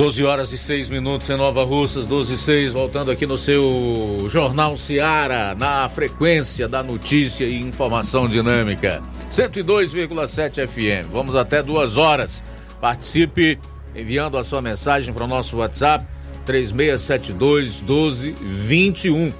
12 horas e 6 minutos em Nova Russas, 12 e 6, voltando aqui no seu Jornal Seara, na frequência da notícia e informação dinâmica. 102,7 FM. Vamos até duas horas. Participe enviando a sua mensagem para o nosso WhatsApp 3672 1221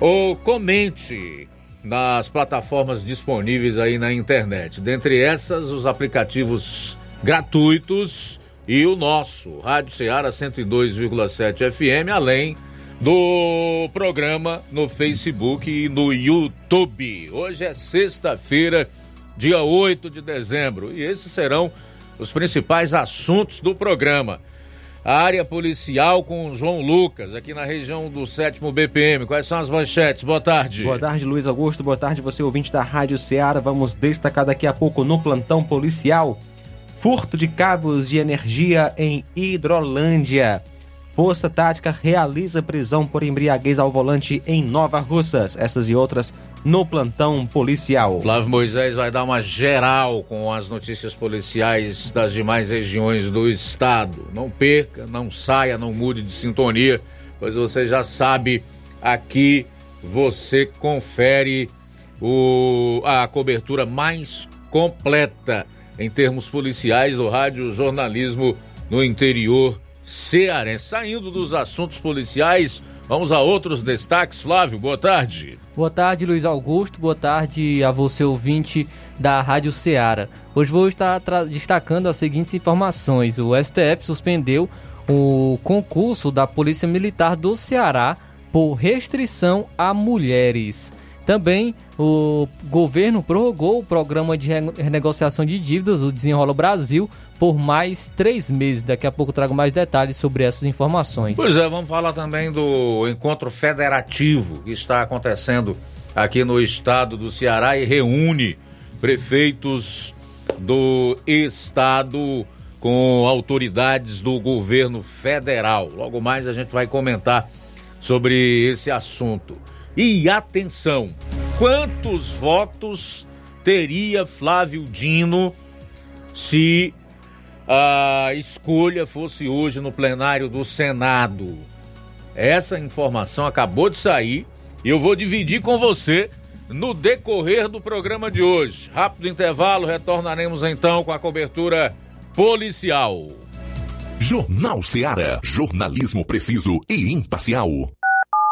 ou comente nas plataformas disponíveis aí na internet. Dentre essas, os aplicativos gratuitos e o nosso Rádio Ceará 102,7 FM, além do programa no Facebook e no YouTube. Hoje é sexta-feira, dia 8 de dezembro, e esses serão os principais assuntos do programa. A área policial com João Lucas, aqui na região do 7 BPM. Quais são as manchetes? Boa tarde. Boa tarde, Luiz Augusto. Boa tarde, você ouvinte da Rádio Ceará. Vamos destacar daqui a pouco no plantão policial Furto de cabos de energia em Hidrolândia. Força Tática realiza prisão por embriaguez ao volante em Nova Russas. Essas e outras no plantão policial. Flávio Moisés vai dar uma geral com as notícias policiais das demais regiões do estado. Não perca, não saia, não mude de sintonia, pois você já sabe, aqui você confere o, a cobertura mais completa em termos policiais do rádio jornalismo no interior cearense. Saindo dos assuntos policiais, vamos a outros destaques. Flávio, boa tarde. Boa tarde, Luiz Augusto. Boa tarde a você, ouvinte da Rádio Ceará. Hoje vou estar destacando as seguintes informações. O STF suspendeu o concurso da Polícia Militar do Ceará por restrição a mulheres. Também o governo prorrogou o programa de renegociação de dívidas, o Desenrola Brasil, por mais três meses. Daqui a pouco trago mais detalhes sobre essas informações. Pois é, vamos falar também do encontro federativo que está acontecendo aqui no estado do Ceará e reúne prefeitos do estado com autoridades do governo federal. Logo mais a gente vai comentar sobre esse assunto. E atenção, quantos votos teria Flávio Dino se a escolha fosse hoje no plenário do Senado? Essa informação acabou de sair e eu vou dividir com você no decorrer do programa de hoje. Rápido intervalo, retornaremos então com a cobertura policial. Jornal Seara. Jornalismo preciso e imparcial.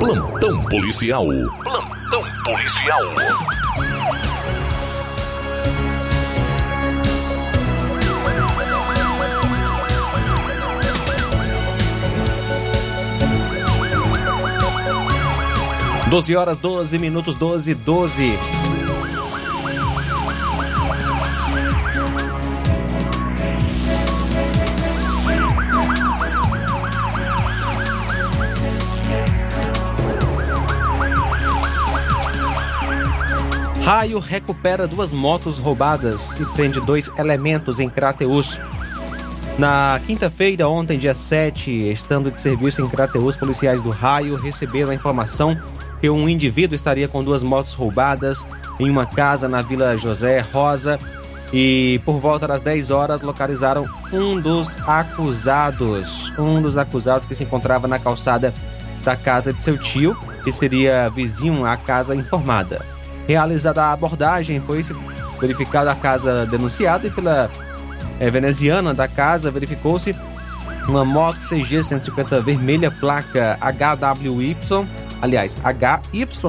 Plantão policial. Plantão policial. Doze horas, 12 minutos, 12, 12. Raio recupera duas motos roubadas e prende dois elementos em Crateus. Na quinta-feira, ontem, dia 7, estando de serviço em Crateus, policiais do Raio receberam a informação que um indivíduo estaria com duas motos roubadas em uma casa na Vila José Rosa e por volta das 10 horas localizaram um dos acusados, um dos acusados que se encontrava na calçada da casa de seu tio, que seria vizinho à casa informada. Realizada a abordagem, foi verificada a casa denunciada e pela é, veneziana da casa verificou-se uma moto CG 150 vermelha, placa HWY, aliás, HYX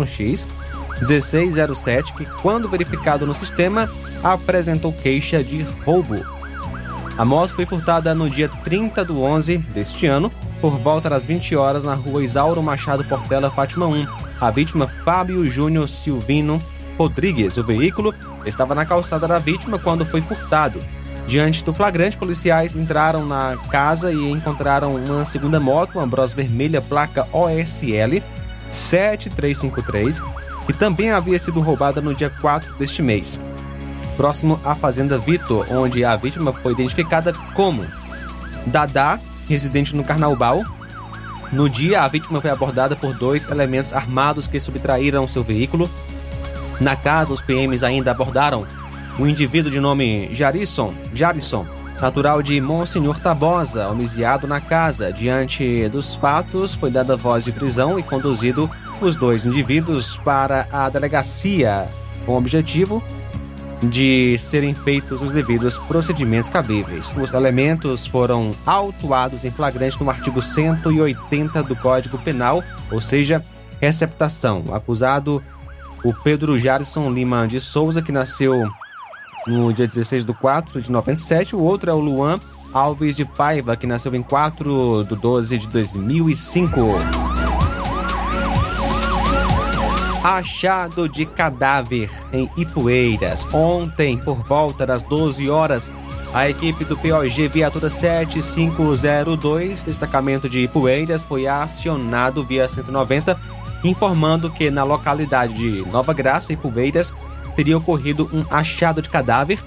1607, que quando verificado no sistema apresentou queixa de roubo. A moto foi furtada no dia 30 do 11 deste ano, por volta das 20 horas, na rua Isauro Machado Portela, Fátima 1. A vítima, Fábio Júnior Silvino Rodrigues. O veículo estava na calçada da vítima quando foi furtado. Diante do flagrante, policiais entraram na casa e encontraram uma segunda moto, uma Bros vermelha, placa OSL 7353, que também havia sido roubada no dia 4 deste mês, próximo à Fazenda Vitor, onde a vítima foi identificada como Dadá, residente no Carnaubal. No dia, a vítima foi abordada por dois elementos armados que subtraíram seu veículo. Na casa, os PMs ainda abordaram um indivíduo de nome Jarisson, Jarisson, natural de Monsenhor Tabosa, homiciado na casa. Diante dos fatos, foi dada voz de prisão e conduzido os dois indivíduos para a delegacia, com o objetivo de serem feitos os devidos procedimentos cabíveis. Os elementos foram autuados em flagrante no artigo 180 do Código Penal, ou seja, receptação. O acusado, o Pedro Jarson Lima de Souza, que nasceu no dia 16 de 4 de 97. O outro é o Luan Alves de Paiva, que nasceu em 4 de 12 de 2005. Achado de cadáver em Ipueiras. Ontem, por volta das 12 horas, a equipe do POG Viatura 7502, destacamento de Ipueiras, foi acionado via 190, informando que na localidade de Nova Graça, Ipueiras, teria ocorrido um achado de cadáver.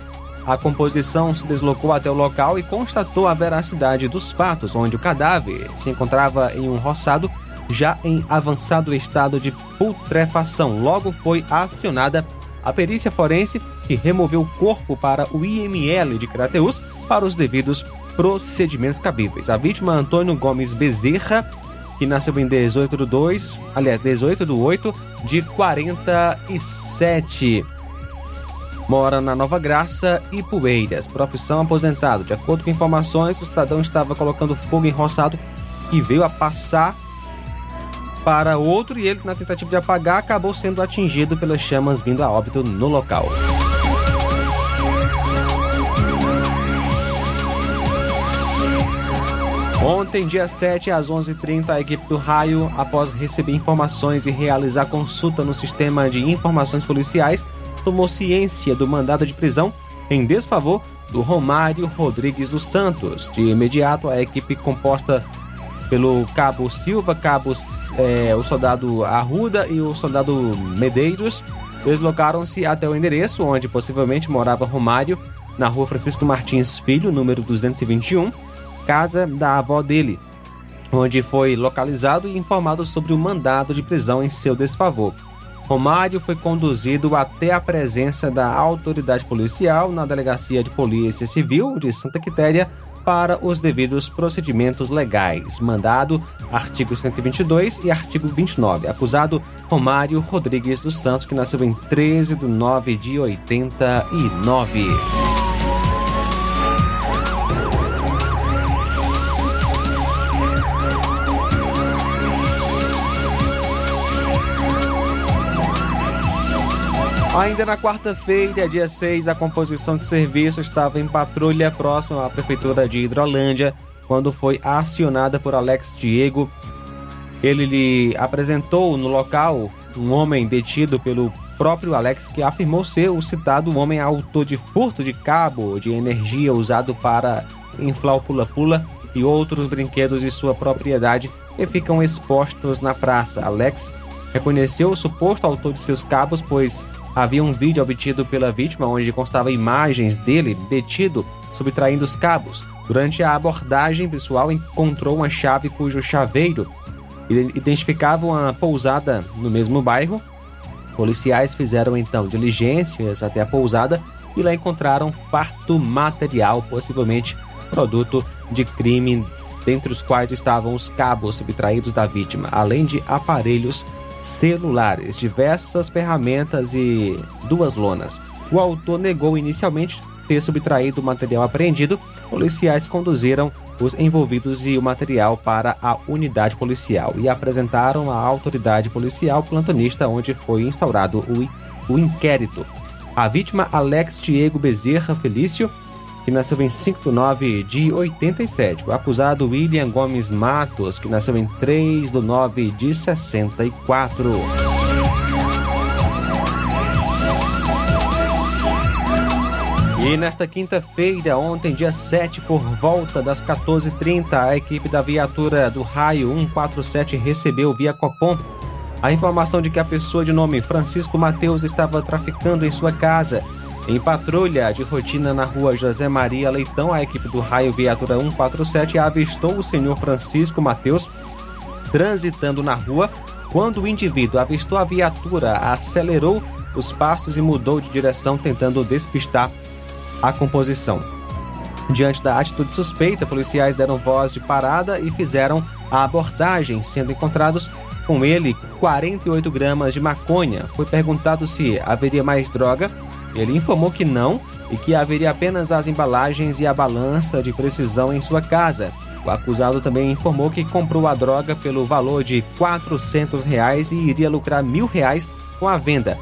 A composição se deslocou até o local e constatou a veracidade dos fatos, onde o cadáver se encontrava em um roçado já em avançado estado de putrefação. Logo foi acionada a perícia forense que removeu o corpo para o IML de Crateus para os devidos procedimentos cabíveis. A vítima Antônio Gomes Bezerra, que nasceu em 18 de 2, aliás, 18 de 8 de 47. Mora na Nova Graça e Poeiras, profissão aposentado. De acordo com informações, o cidadão estava colocando fogo em roçado e veio a passar para outro e ele, na tentativa de apagar, acabou sendo atingido pelas chamas vindo a óbito no local. Ontem, dia 7, às 11h30, a equipe do Raio, após receber informações e realizar consulta no sistema de informações policiais, tomou ciência do mandado de prisão em desfavor do Romário Rodrigues dos Santos. De imediato, a equipe composta pelo cabo Silva, cabo é, o soldado Arruda e o soldado Medeiros deslocaram-se até o endereço onde possivelmente morava Romário, na rua Francisco Martins Filho, número 221 casa da avó dele, onde foi localizado e informado sobre o mandado de prisão em seu desfavor. Romário foi conduzido até a presença da autoridade policial na Delegacia de Polícia Civil de Santa Quitéria para os devidos procedimentos legais. Mandado, artigo 122 e artigo 29. Acusado, Romário Rodrigues dos Santos, que nasceu em 13 de 9 de 89. Ainda na quarta-feira, dia 6, a composição de serviço estava em patrulha próximo à prefeitura de Hidrolândia, quando foi acionada por Alex Diego. Ele lhe apresentou no local um homem detido pelo próprio Alex, que afirmou ser o citado homem autor de furto de cabo de energia usado para inflar o pula-pula e outros brinquedos de sua propriedade que ficam expostos na praça. Alex reconheceu o suposto autor de seus cabos, pois havia um vídeo obtido pela vítima onde constava imagens dele detido subtraindo os cabos. Durante a abordagem, pessoal encontrou uma chave cujo chaveiro identificava uma pousada no mesmo bairro. Policiais fizeram então diligências até a pousada e lá encontraram farto material, possivelmente produto de crime, dentre os quais estavam os cabos subtraídos da vítima, além de aparelhos celulares, diversas ferramentas e duas lonas. O autor negou inicialmente ter subtraído o material apreendido. Policiais conduziram os envolvidos e o material para a unidade policial e apresentaram à autoridade policial plantonista, onde foi instaurado o, o inquérito. A vítima, Alex Diego Bezerra Felício, que nasceu em 5 de 9 de 87. O acusado William Gomes Matos, que nasceu em 3 de 9 de 64. E nesta quinta-feira, ontem, dia 7, por volta das 14h30, a equipe da viatura do Raio 147 recebeu via Copom a informação de que a pessoa de nome Francisco Mateus estava traficando em sua casa em patrulha de rotina na rua José Maria Leitão, a equipe do raio viatura 147 avistou o senhor Francisco Mateus transitando na rua. Quando o indivíduo avistou a viatura, acelerou os passos e mudou de direção, tentando despistar a composição. Diante da atitude suspeita, policiais deram voz de parada e fizeram a abordagem, sendo encontrados com ele 48 gramas de maconha. Foi perguntado se haveria mais droga ele informou que não e que haveria apenas as embalagens e a balança de precisão em sua casa. O acusado também informou que comprou a droga pelo valor de 400 reais e iria lucrar mil reais com a venda.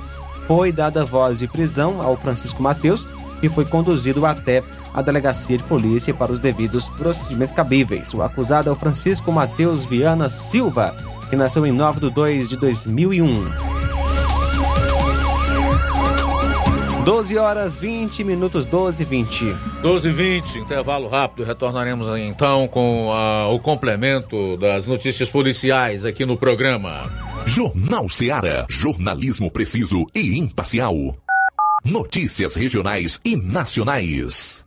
Foi dada voz de prisão ao Francisco Mateus, que foi conduzido até a delegacia de polícia para os devidos procedimentos cabíveis. O acusado é o Francisco Mateus Viana Silva, que nasceu em 9 de 2 de 2001. 12 horas 20 minutos, 12 e 20. 12 e 20, intervalo rápido. Retornaremos então com a, o complemento das notícias policiais aqui no programa. Jornal Seara. Jornalismo preciso e imparcial. Notícias regionais e nacionais.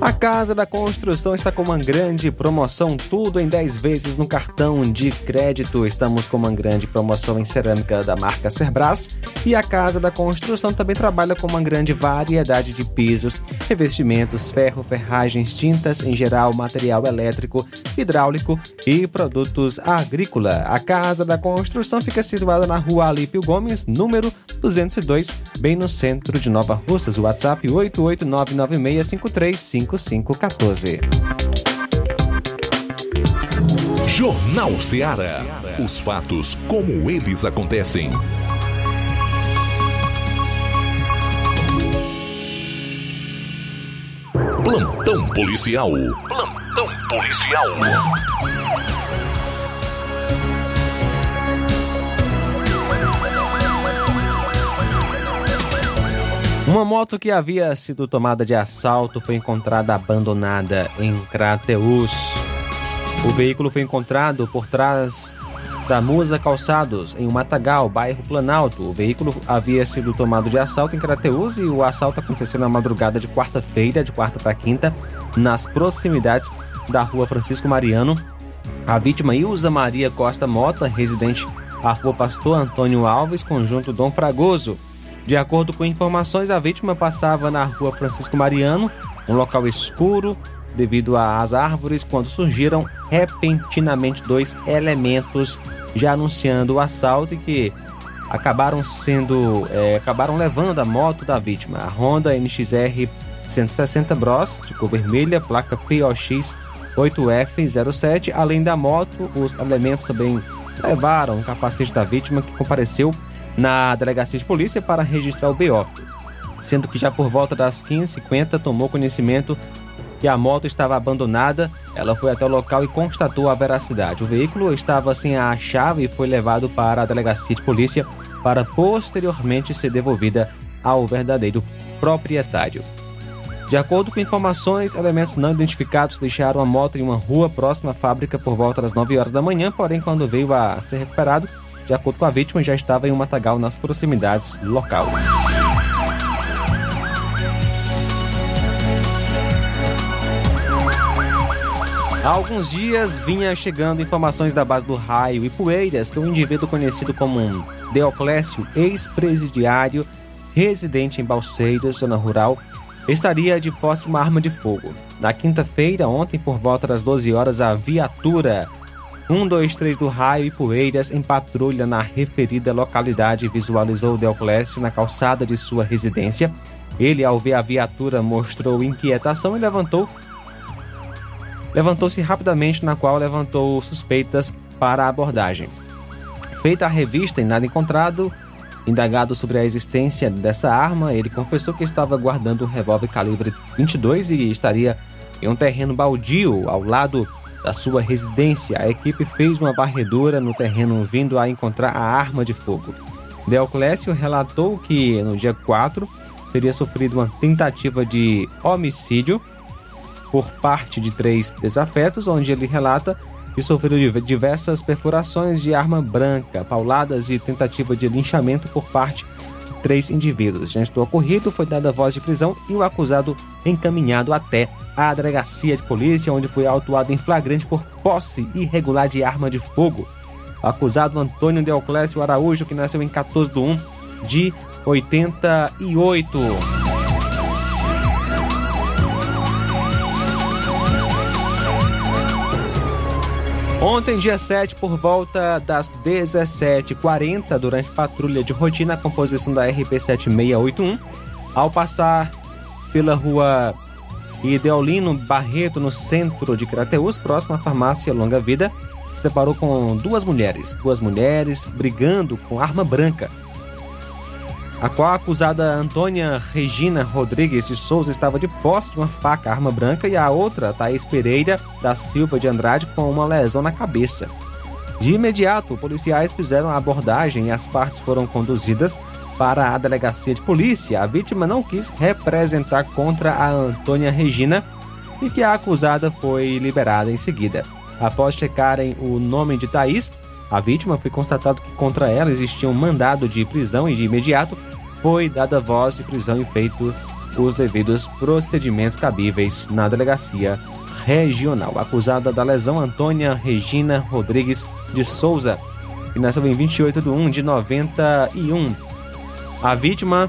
A Casa da Construção está com uma grande promoção, tudo em 10 vezes no cartão de crédito. Estamos com uma grande promoção em cerâmica da marca Cerbras e a Casa da Construção também trabalha com uma grande variedade de pisos, revestimentos, ferro, ferragens, tintas, em geral material elétrico, hidráulico e produtos agrícola. A Casa da Construção fica situada na Rua Alípio Gomes, número 202, bem no centro de Nova Russas. WhatsApp 88996535 5514. Jornal Ceará. Os fatos como eles acontecem. Plantão policial. Plantão policial. Uma moto que havia sido tomada de assalto foi encontrada abandonada em Crateus. O veículo foi encontrado por trás da Musa Calçados, em Matagal, bairro Planalto. O veículo havia sido tomado de assalto em Crateus e o assalto aconteceu na madrugada de quarta-feira, de quarta para quinta, nas proximidades da rua Francisco Mariano. A vítima Ilza Maria Costa Mota, residente à rua Pastor Antônio Alves, conjunto Dom Fragoso. De acordo com informações, a vítima passava na rua Francisco Mariano, um local escuro devido às árvores, quando surgiram repentinamente dois elementos já anunciando o assalto e que acabaram sendo é, acabaram levando a moto da vítima, a Honda NXR 160 Bros de cor vermelha, placa POX 8F07. Além da moto, os elementos também levaram o capacete da vítima que compareceu na delegacia de polícia para registrar o BO, sendo que já por volta das 15h50 tomou conhecimento que a moto estava abandonada. Ela foi até o local e constatou a veracidade. O veículo estava sem a chave e foi levado para a delegacia de polícia para posteriormente ser devolvida ao verdadeiro proprietário. De acordo com informações, elementos não identificados deixaram a moto em uma rua próxima à fábrica por volta das 9 horas da manhã, porém, quando veio a ser recuperado, de acordo com a vítima, já estava em um matagal nas proximidades do local. Há alguns dias vinha chegando informações da base do Raio e Poeiras que um indivíduo conhecido como um Deoclésio, ex-presidiário, residente em Balseiros, zona rural, estaria de posse de uma arma de fogo. Na quinta-feira, ontem, por volta das 12 horas, a viatura 123 do Raio e Poeiras, em patrulha na referida localidade, visualizou Deoclésio na calçada de sua residência. Ele, ao ver a viatura, mostrou inquietação e levantou levantou-se rapidamente, na qual levantou suspeitas para a abordagem. Feita a revista e nada encontrado, indagado sobre a existência dessa arma, ele confessou que estava guardando um revólver calibre 22 e estaria em um terreno baldio ao lado da sua residência. A equipe fez uma varredura no terreno vindo a encontrar a arma de fogo. Deoclésio relatou que no dia 4 teria sofrido uma tentativa de homicídio por parte de três desafetos, onde ele relata que sofreu diversas perfurações de arma branca, pauladas e tentativa de linchamento por parte três indivíduos. Diante do ocorrido, foi dada voz de prisão e o acusado encaminhado até a delegacia de polícia, onde foi autuado em flagrante por posse irregular de arma de fogo. O acusado Antônio Deoclésio Araújo, que nasceu em 14 de 1 de 88. Ontem, dia 7, por volta das 17h40, durante patrulha de rotina, a composição da RP 7681, ao passar pela rua Ideolino Barreto, no centro de Crateus, próximo à farmácia Longa Vida, se deparou com duas mulheres, duas mulheres brigando com arma branca a qual a acusada Antônia Regina Rodrigues de Souza estava de posse de uma faca arma branca e a outra, Thaís Pereira da Silva de Andrade, com uma lesão na cabeça. De imediato, policiais fizeram a abordagem e as partes foram conduzidas para a delegacia de polícia. A vítima não quis representar contra a Antônia Regina e que a acusada foi liberada em seguida. Após checarem o nome de Thaís, a vítima foi constatado que contra ela existia um mandado de prisão e de imediato foi dada voz de prisão e feito os devidos procedimentos cabíveis na delegacia regional. Acusada da lesão Antônia Regina Rodrigues de Souza, que nasceu em 28 de 1 de 91. A vítima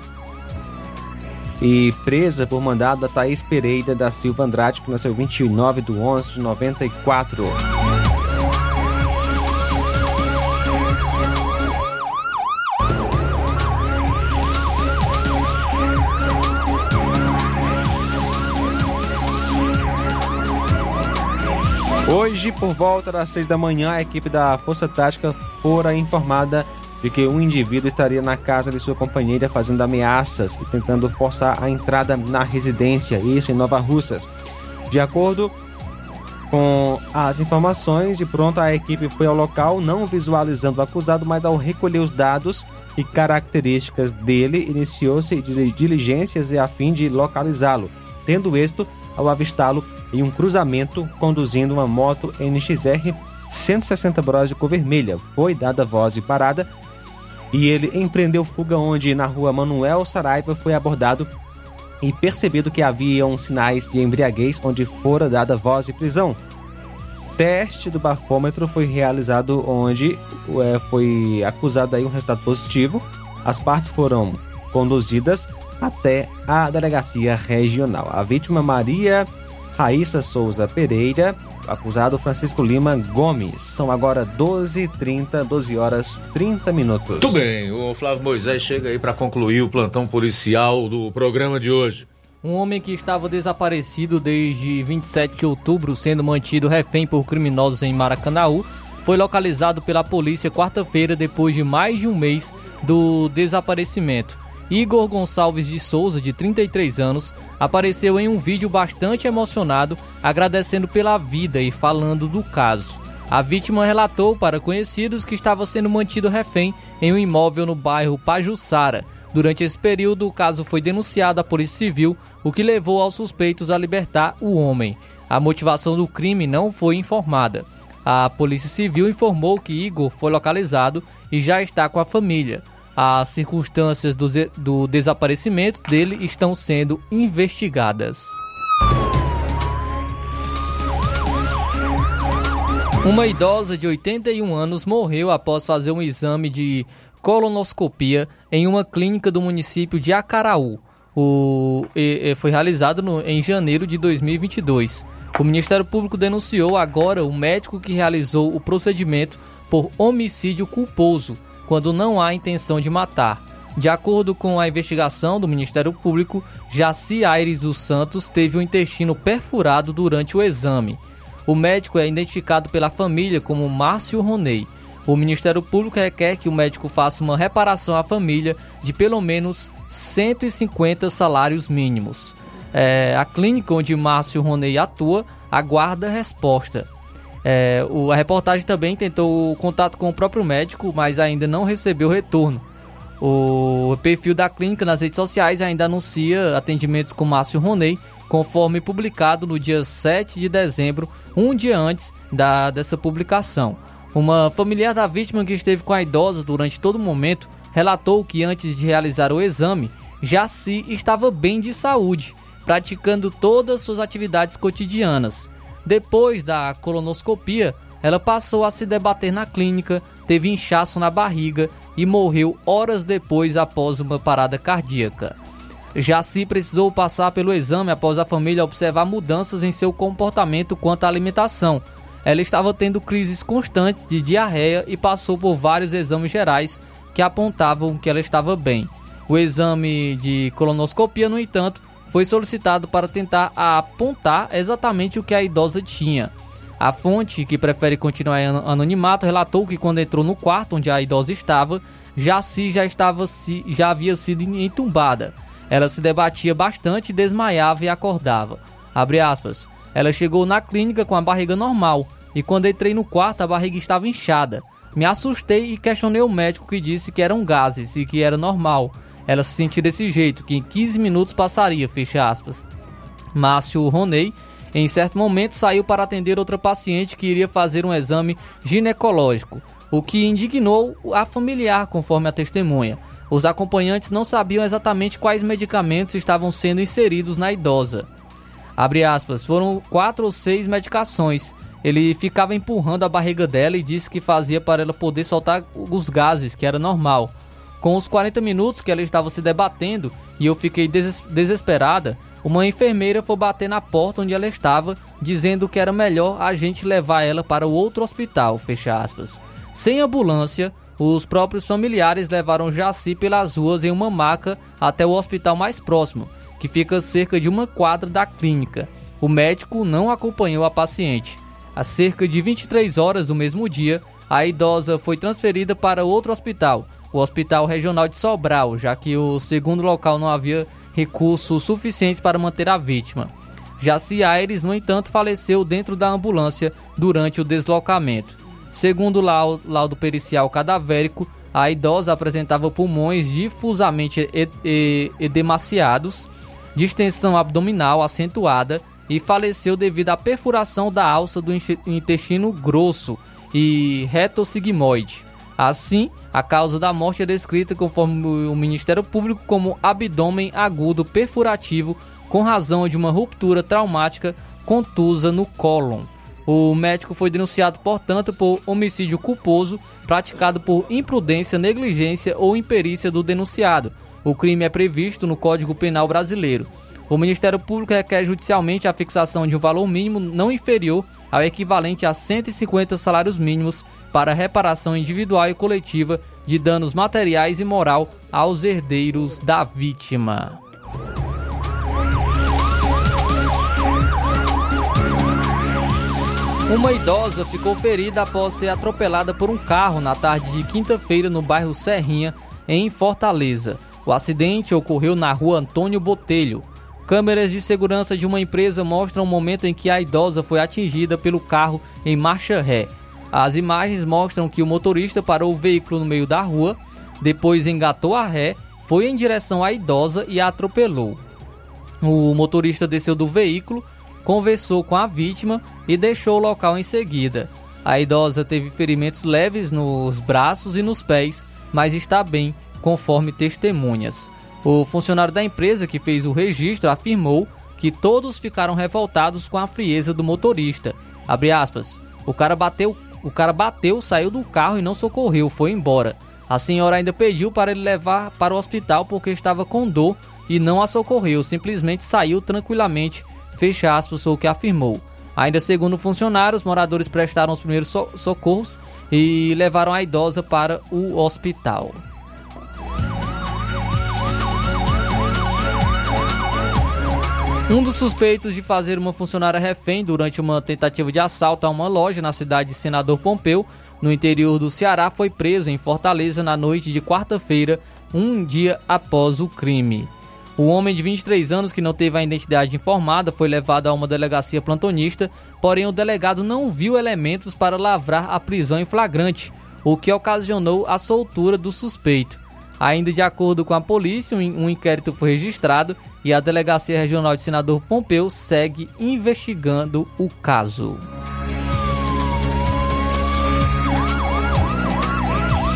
e presa por mandado da Thaís Pereira da Silva Andrade, que nasceu em 29 de 11 de 94. Hoje, por volta das 6 da manhã, a equipe da Força Tática fora informada de que um indivíduo estaria na casa de sua companheira fazendo ameaças e tentando forçar a entrada na residência, isso em Nova Russas. De acordo com as informações, e pronto, a equipe foi ao local, não visualizando o acusado, mas ao recolher os dados e características dele, iniciou-se diligências a fim de localizá-lo. Tendo êxito, ao avistá-lo em um cruzamento conduzindo uma moto NXR 160 Bros de cor vermelha. Foi dada voz de parada e ele empreendeu fuga onde na rua Manuel Saraiva foi abordado e percebido que haviam sinais de embriaguez onde fora dada voz de prisão. Teste do bafômetro foi realizado onde é, foi acusado aí um resultado positivo. As partes foram conduzidas até a delegacia regional. A vítima Maria Raíssa Souza Pereira, acusado Francisco Lima Gomes. São agora 12h30, 12 horas 30 minutos. Tudo bem, o Flávio Moisés chega aí para concluir o plantão policial do programa de hoje. Um homem que estava desaparecido desde 27 de outubro, sendo mantido refém por criminosos em Maracanaú, foi localizado pela polícia quarta-feira depois de mais de um mês do desaparecimento. Igor Gonçalves de Souza, de 33 anos, apareceu em um vídeo bastante emocionado, agradecendo pela vida e falando do caso. A vítima relatou para conhecidos que estava sendo mantido refém em um imóvel no bairro Pajuçara, Durante esse período, o caso foi denunciado à Polícia Civil, o que levou aos suspeitos a libertar o homem. A motivação do crime não foi informada. A Polícia Civil informou que Igor foi localizado e já está com a família. As circunstâncias do, do desaparecimento dele estão sendo investigadas. Uma idosa de 81 anos morreu após fazer um exame de colonoscopia em uma clínica do município de Acaraú. O, e, e foi realizado no, em janeiro de 2022. O Ministério Público denunciou agora o médico que realizou o procedimento por homicídio culposo, quando não há intenção de matar. De acordo com a investigação do Ministério Público, Jaci Aires dos Santos teve o intestino perfurado durante o exame. O médico é identificado pela família como Márcio Roney. O Ministério Público requer que o médico faça uma reparação à família de pelo menos 150 salários mínimos. É, a clínica onde Márcio Roney atua aguarda resposta. É, o, a reportagem também tentou contato com o próprio médico, mas ainda não recebeu retorno. O perfil da clínica nas redes sociais ainda anuncia atendimentos com Márcio Roney, conforme publicado no dia 7 de dezembro, um dia antes da, dessa publicação. Uma familiar da vítima que esteve com a idosa durante todo o momento relatou que antes de realizar o exame, Jaci estava bem de saúde, praticando todas suas atividades cotidianas. Depois da colonoscopia, ela passou a se debater na clínica, teve inchaço na barriga e morreu horas depois após uma parada cardíaca. Jaci precisou passar pelo exame após a família observar mudanças em seu comportamento quanto à alimentação, ela estava tendo crises constantes de diarreia e passou por vários exames gerais que apontavam que ela estava bem. O exame de colonoscopia, no entanto, foi solicitado para tentar apontar exatamente o que a idosa tinha. A fonte, que prefere continuar anonimato, relatou que quando entrou no quarto onde a idosa estava, Jaci já, estava, já havia sido entumbada. Ela se debatia bastante, desmaiava e acordava. Ela chegou na clínica com a barriga normal e quando entrei no quarto a barriga estava inchada. Me assustei e questionei o médico que disse que eram gases e que era normal. Ela se sentia desse jeito, que em 15 minutos passaria, fecha aspas. Márcio Roney, em certo momento, saiu para atender outra paciente que iria fazer um exame ginecológico, o que indignou a familiar, conforme a testemunha. Os acompanhantes não sabiam exatamente quais medicamentos estavam sendo inseridos na idosa. Abre aspas, foram quatro ou seis medicações. Ele ficava empurrando a barriga dela e disse que fazia para ela poder soltar os gases, que era normal. Com os 40 minutos que ela estava se debatendo e eu fiquei des desesperada, uma enfermeira foi bater na porta onde ela estava, dizendo que era melhor a gente levar ela para o outro hospital, fecha aspas. Sem ambulância, os próprios familiares levaram Jaci pelas ruas em uma maca até o hospital mais próximo, que fica a cerca de uma quadra da clínica. O médico não acompanhou a paciente. Às cerca de 23 horas do mesmo dia, a idosa foi transferida para outro hospital, o Hospital Regional de Sobral, já que o segundo local não havia recursos suficientes para manter a vítima. Jaci Aires, no entanto, faleceu dentro da ambulância durante o deslocamento. Segundo o laudo pericial cadavérico, a idosa apresentava pulmões difusamente edemaciados, distensão abdominal acentuada e faleceu devido à perfuração da alça do intestino grosso e retossigmoide. Assim, a causa da morte é descrita conforme o Ministério Público como abdômen agudo perfurativo com razão de uma ruptura traumática contusa no cólon. O médico foi denunciado, portanto, por homicídio culposo praticado por imprudência, negligência ou imperícia do denunciado. O crime é previsto no Código Penal Brasileiro. O Ministério Público requer judicialmente a fixação de um valor mínimo não inferior ao equivalente a 150 salários mínimos para reparação individual e coletiva de danos materiais e moral aos herdeiros da vítima. Uma idosa ficou ferida após ser atropelada por um carro na tarde de quinta-feira no bairro Serrinha, em Fortaleza. O acidente ocorreu na rua Antônio Botelho. Câmeras de segurança de uma empresa mostram o momento em que a idosa foi atingida pelo carro em marcha ré. As imagens mostram que o motorista parou o veículo no meio da rua, depois engatou a ré, foi em direção à idosa e a atropelou. O motorista desceu do veículo, conversou com a vítima e deixou o local em seguida. A idosa teve ferimentos leves nos braços e nos pés, mas está bem, conforme testemunhas. O funcionário da empresa que fez o registro afirmou que todos ficaram revoltados com a frieza do motorista. Aspas, o cara bateu, o cara bateu, saiu do carro e não socorreu, foi embora. A senhora ainda pediu para ele levar para o hospital porque estava com dor e não a socorreu, simplesmente saiu tranquilamente, fecha aspas, foi o que afirmou. Ainda segundo o funcionário, os moradores prestaram os primeiros so socorros e levaram a idosa para o hospital. Um dos suspeitos de fazer uma funcionária refém durante uma tentativa de assalto a uma loja na cidade de Senador Pompeu, no interior do Ceará, foi preso em Fortaleza na noite de quarta-feira, um dia após o crime. O homem de 23 anos, que não teve a identidade informada, foi levado a uma delegacia plantonista, porém o delegado não viu elementos para lavrar a prisão em flagrante, o que ocasionou a soltura do suspeito. Ainda de acordo com a polícia, um inquérito foi registrado e a Delegacia Regional de Senador Pompeu segue investigando o caso.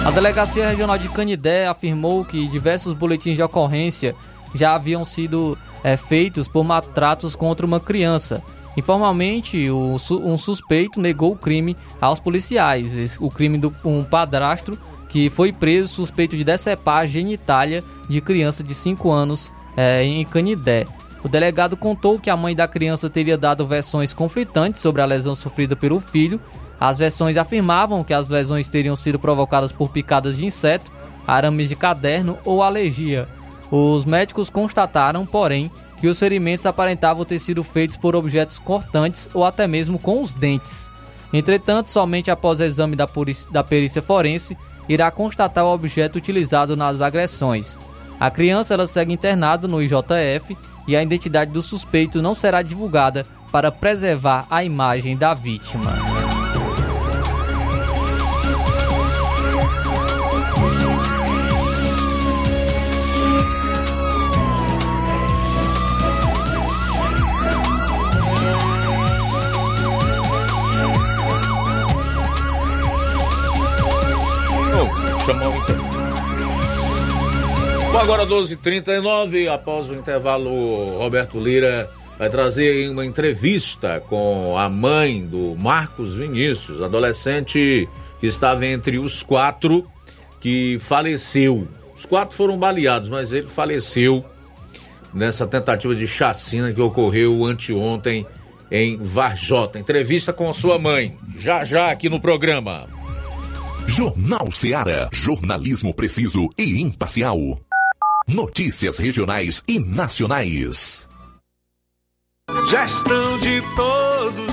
A Delegacia Regional de Canidé afirmou que diversos boletins de ocorrência já haviam sido é, feitos por maltratos contra uma criança. Informalmente, um suspeito negou o crime aos policiais, o crime de um padrasto que foi preso suspeito de decepar genitália de criança de 5 anos é, em Canidé. O delegado contou que a mãe da criança teria dado versões conflitantes sobre a lesão sofrida pelo filho. As versões afirmavam que as lesões teriam sido provocadas por picadas de inseto, arames de caderno ou alergia. Os médicos constataram, porém, que os ferimentos aparentavam ter sido feitos por objetos cortantes ou até mesmo com os dentes. Entretanto, somente após o exame da, da perícia forense irá constatar o objeto utilizado nas agressões. A criança ela segue internada no IJF e a identidade do suspeito não será divulgada para preservar a imagem da vítima. Chamou então. Bom, agora 12h39, após o intervalo, Roberto Lira vai trazer uma entrevista com a mãe do Marcos Vinícius, adolescente que estava entre os quatro que faleceu. Os quatro foram baleados, mas ele faleceu nessa tentativa de chacina que ocorreu anteontem em Varjota. Entrevista com sua mãe, já já aqui no programa. Jornal Seara. Jornalismo preciso e imparcial. Notícias regionais e nacionais. Gestão de todos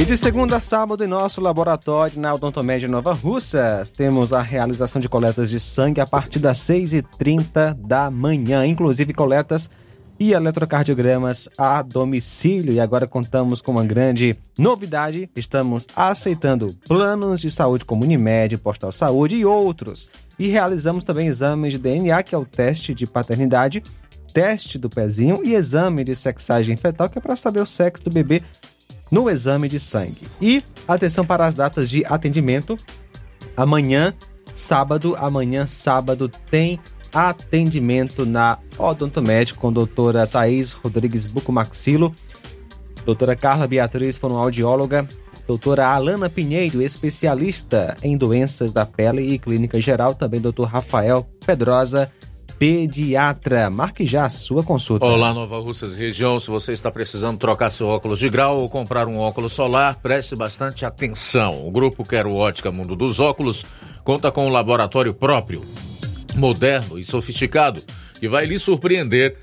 E de segunda a sábado, em nosso laboratório na Odontomédia Nova Russas, temos a realização de coletas de sangue a partir das 6h30 da manhã, inclusive coletas e eletrocardiogramas a domicílio. E agora contamos com uma grande novidade: estamos aceitando planos de saúde como Unimed, Postal Saúde e outros. E realizamos também exames de DNA, que é o teste de paternidade, teste do pezinho e exame de sexagem fetal, que é para saber o sexo do bebê no exame de sangue. E atenção para as datas de atendimento. Amanhã, sábado, amanhã, sábado, tem atendimento na Odontomédico com a doutora Thaís Rodrigues Bucomaxilo, doutora Carla Beatriz, fonoaudióloga, doutora Alana Pinheiro, especialista em doenças da pele e clínica geral, também doutor Rafael Pedrosa, pediatra. Marque já a sua consulta. Olá, Nova Russas região. Se você está precisando trocar seu óculos de grau ou comprar um óculos solar, preste bastante atenção. O grupo Quero Ótica Mundo dos Óculos conta com um laboratório próprio, moderno e sofisticado, que vai lhe surpreender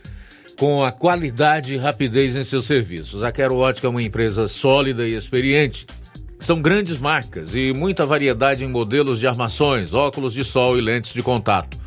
com a qualidade e rapidez em seus serviços. A Quero Ótica é uma empresa sólida e experiente. São grandes marcas e muita variedade em modelos de armações, óculos de sol e lentes de contato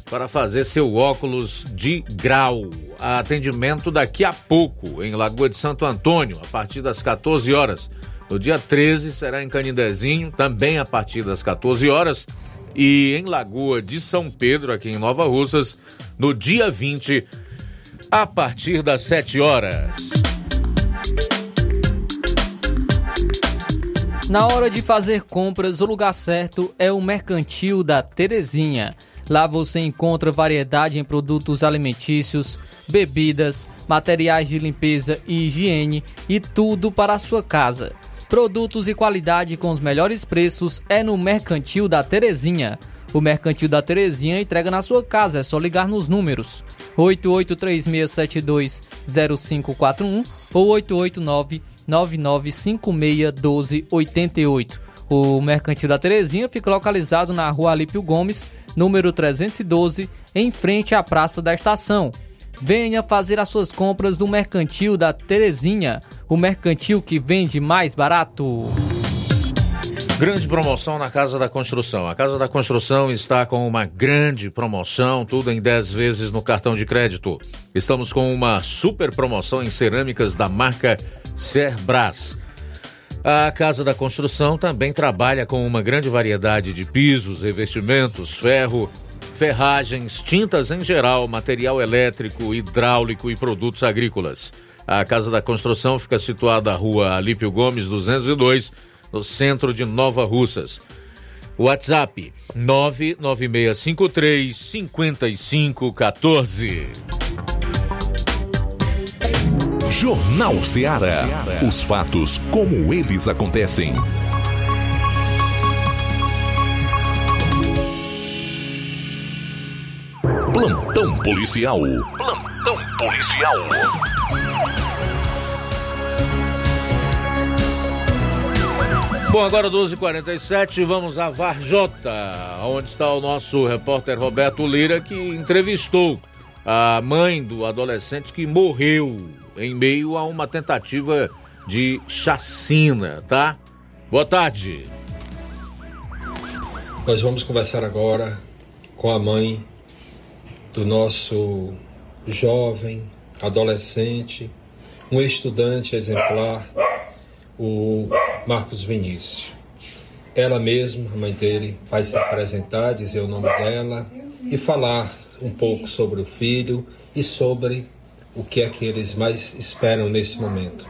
para fazer seu óculos de grau. Atendimento daqui a pouco em Lagoa de Santo Antônio, a partir das 14 horas. No dia 13 será em Canindezinho, também a partir das 14 horas. E em Lagoa de São Pedro, aqui em Nova Russas, no dia 20, a partir das 7 horas. Na hora de fazer compras, o lugar certo é o Mercantil da Terezinha. Lá você encontra variedade em produtos alimentícios, bebidas, materiais de limpeza e higiene e tudo para a sua casa. Produtos e qualidade com os melhores preços é no Mercantil da Terezinha. O Mercantil da Terezinha entrega na sua casa, é só ligar nos números 8836720541 ou 889 99561288. O Mercantil da Terezinha fica localizado na rua Alípio Gomes, número 312, em frente à Praça da Estação. Venha fazer as suas compras no Mercantil da Terezinha, o mercantil que vende mais barato. Grande promoção na Casa da Construção. A Casa da Construção está com uma grande promoção, tudo em 10 vezes no cartão de crédito. Estamos com uma super promoção em cerâmicas da marca Cerbras. A Casa da Construção também trabalha com uma grande variedade de pisos, revestimentos, ferro, ferragens, tintas em geral, material elétrico, hidráulico e produtos agrícolas. A Casa da Construção fica situada na rua Alípio Gomes 202, no centro de Nova Russas. WhatsApp 99653 5514. Jornal Ceará. Os fatos como eles acontecem. Plantão policial. Plantão policial. Bom, agora 12:47 vamos a Varjota, onde está o nosso repórter Roberto Lira que entrevistou a mãe do adolescente que morreu em meio a uma tentativa de chacina, tá? Boa tarde. Nós vamos conversar agora com a mãe do nosso jovem, adolescente, um estudante exemplar, o Marcos Vinícius. Ela mesma, a mãe dele, vai se apresentar, dizer o nome dela e falar um pouco sobre o filho e sobre o que é que eles mais esperam nesse momento.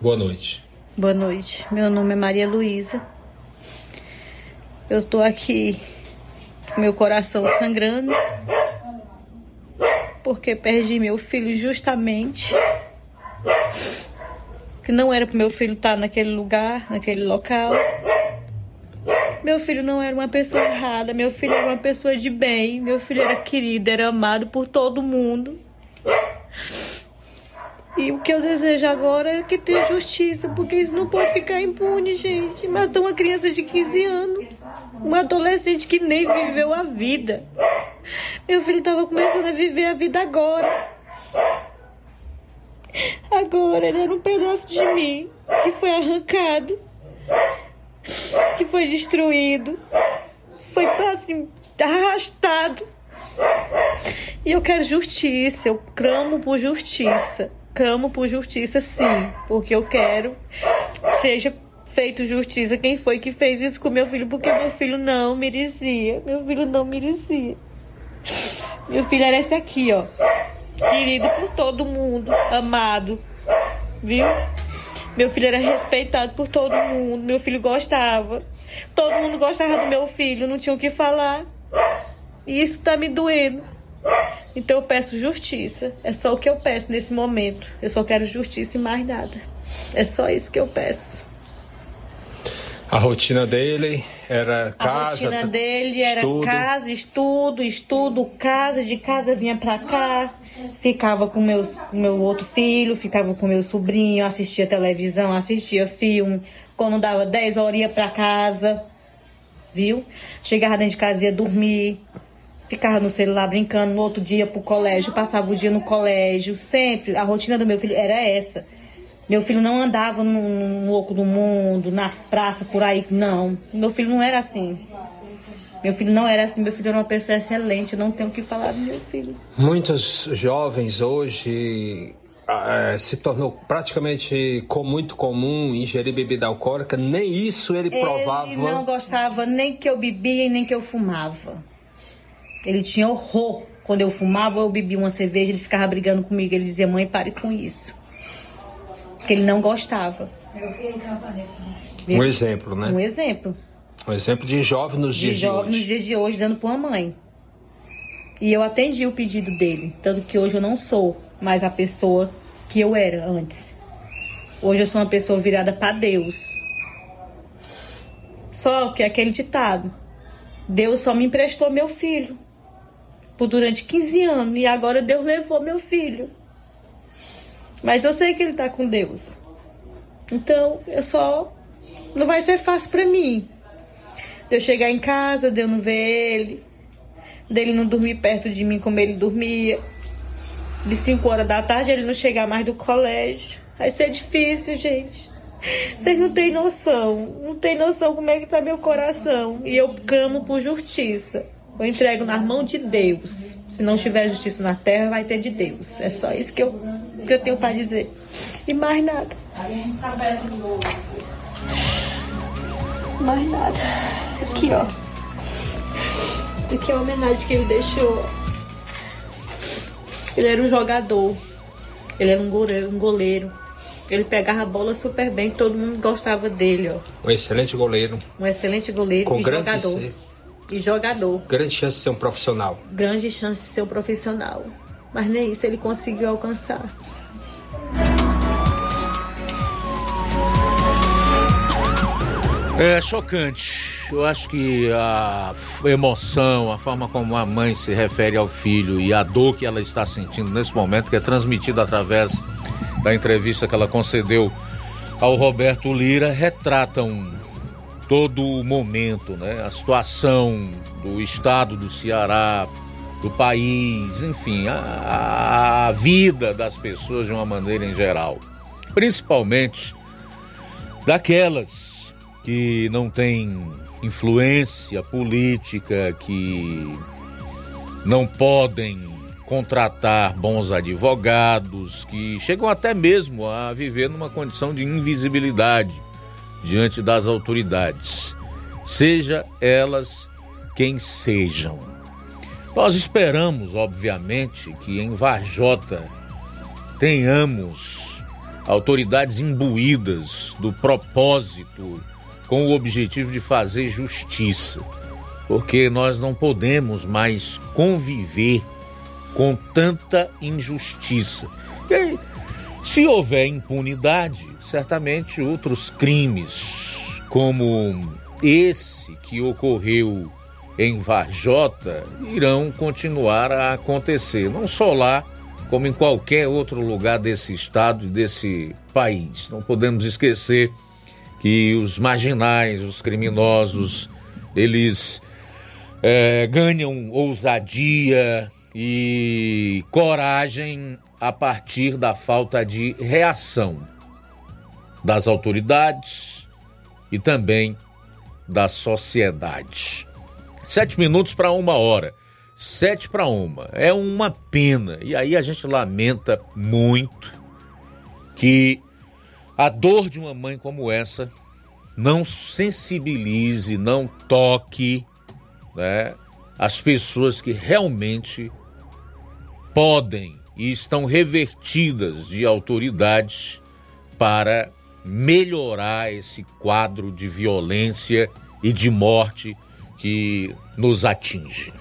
Boa noite. Boa noite. Meu nome é Maria Luísa. Eu estou aqui meu coração sangrando porque perdi meu filho justamente que não era para meu filho estar naquele lugar, naquele local. Meu filho não era uma pessoa errada, meu filho era uma pessoa de bem, meu filho era querido, era amado por todo mundo. E o que eu desejo agora é que tenha justiça, porque isso não pode ficar impune, gente. Matou uma criança de 15 anos, uma adolescente que nem viveu a vida. Meu filho estava começando a viver a vida agora. Agora ele era um pedaço de mim que foi arrancado, que foi destruído, foi assim, arrastado. E eu quero justiça, eu clamo por justiça. Clamo por justiça, sim, porque eu quero que seja feito justiça quem foi que fez isso com meu filho, porque meu filho não merecia. Meu filho não merecia. Meu filho era esse aqui, ó querido por todo mundo, amado, viu? Meu filho era respeitado por todo mundo, meu filho gostava. Todo mundo gostava do meu filho, não tinha o que falar. E isso tá me doendo. Então eu peço justiça. É só o que eu peço nesse momento. Eu só quero justiça e mais nada. É só isso que eu peço. A rotina dele era casa. A rotina dele era estudo. casa, estudo, estudo, casa, de casa vinha pra cá ficava com meus, meu outro filho, ficava com meu sobrinho, assistia televisão, assistia filme. Quando dava 10 horas ia pra casa, viu? Chegava dentro de casa ia dormir, ficava no celular brincando, no outro dia pro colégio, passava o dia no colégio, sempre. A rotina do meu filho era essa. Meu filho não andava no, no louco do mundo, nas praças, por aí, não. Meu filho não era assim. Meu filho não era assim, meu filho era uma pessoa excelente, eu não tenho o que falar do meu filho. Muitos jovens hoje é, se tornou praticamente com muito comum ingerir bebida alcoólica, nem isso ele, ele provava. Ele não gostava nem que eu bebia e nem que eu fumava. Ele tinha horror. Quando eu fumava, eu bebia uma cerveja, ele ficava brigando comigo. Ele dizia, mãe, pare com isso. Porque ele não gostava. Um exemplo, né? Um exemplo. Um exemplo de jovem nos dias de, de jovem hoje. nos dias de hoje, dando para uma mãe. E eu atendi o pedido dele. Tanto que hoje eu não sou mais a pessoa que eu era antes. Hoje eu sou uma pessoa virada para Deus. Só que é aquele ditado: Deus só me emprestou meu filho por durante 15 anos e agora Deus levou meu filho. Mas eu sei que ele tá com Deus. Então, eu só não vai ser fácil para mim. De eu chegar em casa, de eu não ver ele, dele não dormir perto de mim como ele dormia. De 5 horas da tarde ele não chegar mais do colégio. Vai ser difícil, gente. Vocês não têm noção. Não tem noção como é que tá meu coração. E eu clamo por justiça. Eu entrego nas mãos de Deus. Se não tiver justiça na terra, vai ter de Deus. É só isso que eu, que eu tenho para dizer. E mais nada. Mais nada. Aqui, ó. Aqui é a homenagem que ele deixou. Ele era um jogador. Ele era um goleiro. Um goleiro. Ele pegava a bola super bem, todo mundo gostava dele, ó. Um excelente goleiro. Um excelente goleiro Com e grande jogador. ser- E jogador. Grande chance de ser um profissional. Grande chance de ser um profissional. Mas nem isso ele conseguiu alcançar. É chocante. eu acho que a emoção, a forma como a mãe se refere ao filho e a dor que ela está sentindo nesse momento, que é transmitida através da entrevista que ela concedeu ao Roberto Lira, retratam todo momento, né? A situação do estado do Ceará, do país, enfim, a, a vida das pessoas de uma maneira em geral. Principalmente daquelas que não têm influência política, que não podem contratar bons advogados, que chegam até mesmo a viver numa condição de invisibilidade diante das autoridades, seja elas quem sejam. Nós esperamos, obviamente, que em Varjota tenhamos autoridades imbuídas do propósito com o objetivo de fazer justiça, porque nós não podemos mais conviver com tanta injustiça. E se houver impunidade, certamente outros crimes, como esse que ocorreu em Varjota, irão continuar a acontecer, não só lá, como em qualquer outro lugar desse estado e desse país. Não podemos esquecer que os marginais, os criminosos, eles eh, ganham ousadia e coragem a partir da falta de reação das autoridades e também da sociedade. Sete minutos para uma hora. Sete para uma. É uma pena. E aí a gente lamenta muito que a dor de uma mãe como essa não sensibilize, não toque né, as pessoas que realmente podem e estão revertidas de autoridades para melhorar esse quadro de violência e de morte que nos atinge.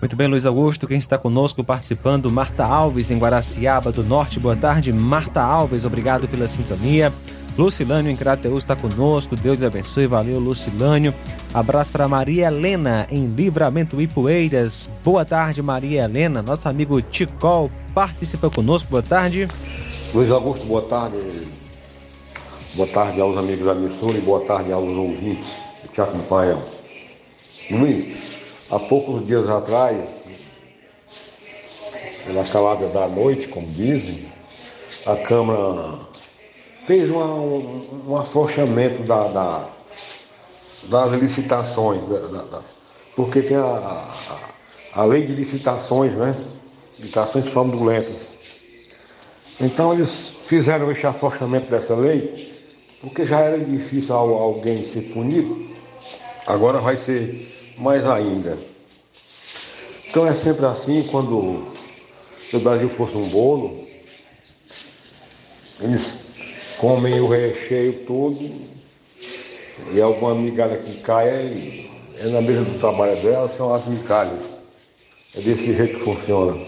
Muito bem, Luiz Augusto, quem está conosco participando, Marta Alves, em Guaraciaba do Norte. Boa tarde, Marta Alves, obrigado pela sintonia. Lucilânio em Crateus está conosco, Deus abençoe, valeu, Lucilânio. Abraço para Maria Helena, em Livramento Ipueiras. Boa tarde, Maria Helena. Nosso amigo Ticol participa conosco, boa tarde. Luiz Augusto, boa tarde. Boa tarde aos amigos da emissora e boa tarde aos ouvintes que acompanham. Luiz, há poucos dias atrás, pela calada da noite, como dizem, a Câmara fez uma- um, um afrouxamento da, da- das licitações, da- da- porque tem a, a- a lei de licitações, né? Licitações fraudulentas. Então eles fizeram esse afrouxamento dessa lei, porque já era difícil al- alguém ser punido, agora vai ser mais ainda. Então é sempre assim, quando o Brasil fosse um bolo, eles comem o recheio todo e alguma migalha que cai é, é na mesa do trabalho dela, são as migalhas. É desse jeito que funciona.